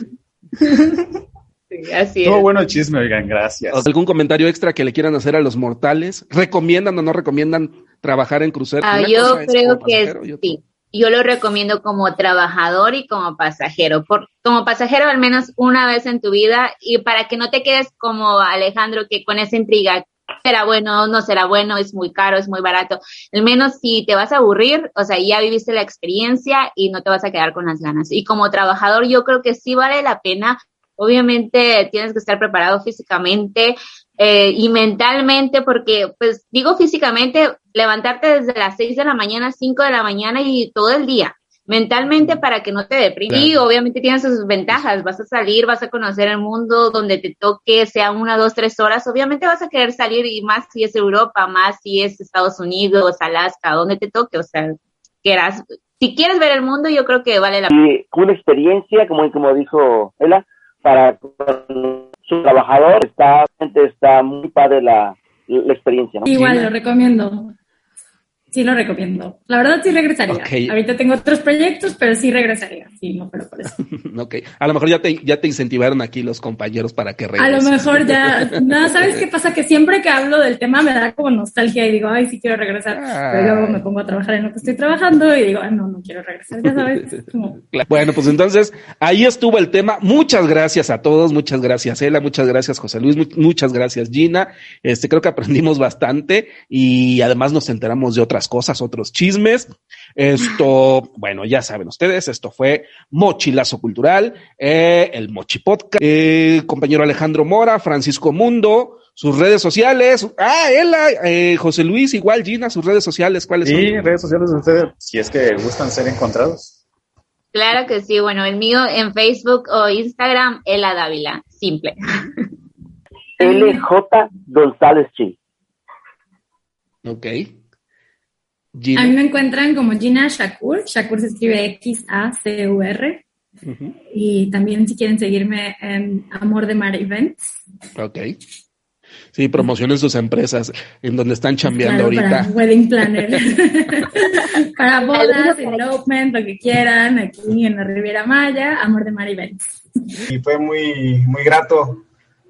Sí. así Todo bueno el chisme, oigan, gracias. ¿Algún comentario extra que le quieran hacer a los mortales? ¿Recomiendan o no recomiendan trabajar en crucero? Ah, yo creo que sí. Yo lo recomiendo como trabajador y como pasajero. Por, como pasajero al menos una vez en tu vida y para que no te quedes como Alejandro que con esa intriga será bueno, no será bueno, es muy caro, es muy barato. Al menos si te vas a aburrir, o sea, ya viviste la experiencia y no te vas a quedar con las ganas. Y como trabajador, yo creo que sí vale la pena. Obviamente tienes que estar preparado físicamente eh, y mentalmente, porque, pues digo físicamente, levantarte desde las 6 de la mañana, 5 de la mañana y todo el día mentalmente para que no te deprimas. Y obviamente tiene sus ventajas, vas a salir, vas a conocer el mundo donde te toque, sea una, dos, tres horas, obviamente vas a querer salir y más si es Europa, más si es Estados Unidos, Alaska, donde te toque, o sea, quieras, si quieres ver el mundo, yo creo que vale la pena. Y una experiencia, como, como dijo Ella, para su trabajador, está, está muy padre la, la experiencia. Igual, lo recomiendo. Sí, lo recomiendo. La verdad sí regresaría. Ahorita tengo otros proyectos, pero sí regresaría. Sí, no, pero por eso. ok. A lo mejor ya te, ya te incentivaron aquí los compañeros para que regreses. A lo mejor ya. No, ¿sabes qué pasa? Que siempre que hablo del tema me da como nostalgia y digo, ay, sí quiero regresar. Pero luego me pongo a trabajar en lo que estoy trabajando y digo, ay, no, no quiero regresar. Ya sabes. Bueno, pues entonces ahí estuvo el tema. Muchas gracias a todos. Muchas gracias, Ela. Muchas gracias, José Luis. Muchas gracias, Gina. Este, creo que aprendimos bastante y además nos enteramos de otras cosas, otros chismes. Esto, bueno, ya saben ustedes, esto fue Mochilazo Cultural, eh, el Mochi Podcast, eh, compañero Alejandro Mora, Francisco Mundo, sus redes sociales. Ah, él, eh, José Luis, igual Gina, sus redes sociales, ¿cuáles son? Sí, redes sociales de ustedes, si es que gustan ser encontrados. Claro que sí, bueno, el mío en Facebook o Instagram, Ela Dávila, simple. LJ González Chi. Ok. A mí me encuentran como Gina Shakur. Shakur se escribe X-A-C-U-R. Y también si quieren seguirme en Amor de Mar Events. Ok. Sí, promocionen sus empresas en donde están chambeando ahorita. Para wedding planner. para bodas, elopement, lo que quieran, aquí en la Riviera Maya, Amor de Mar Events. Y fue muy, muy grato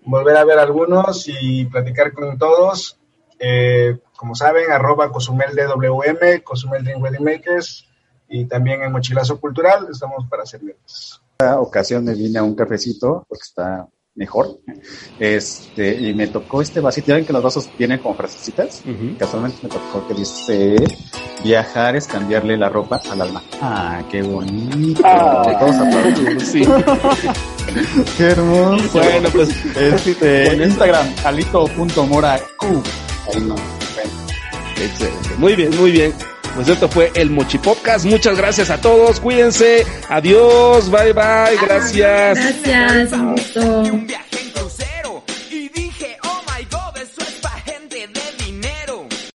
volver a ver algunos y platicar con todos. Eh, como saben, arroba Cozumel DWM, Cozumel Dream Wedding Makers y también en Mochilazo Cultural, estamos para servirles. Esta ocasión me vine a un cafecito porque está mejor. Este, y me tocó este vasito. Ya ven que los vasos vienen como frasecitas. Casualmente me tocó que dice viajar es cambiarle la ropa al alma. Ah, qué bonito. Ah, Todos sí. qué hermoso. Bueno, pues este, en Instagram, alito.moraQ. Ahí no. Excelente. Muy bien, muy bien. Pues esto fue el Mochi Podcast. Muchas gracias a todos. Cuídense. Adiós. Bye bye. Gracias. Gracias. Un gusto.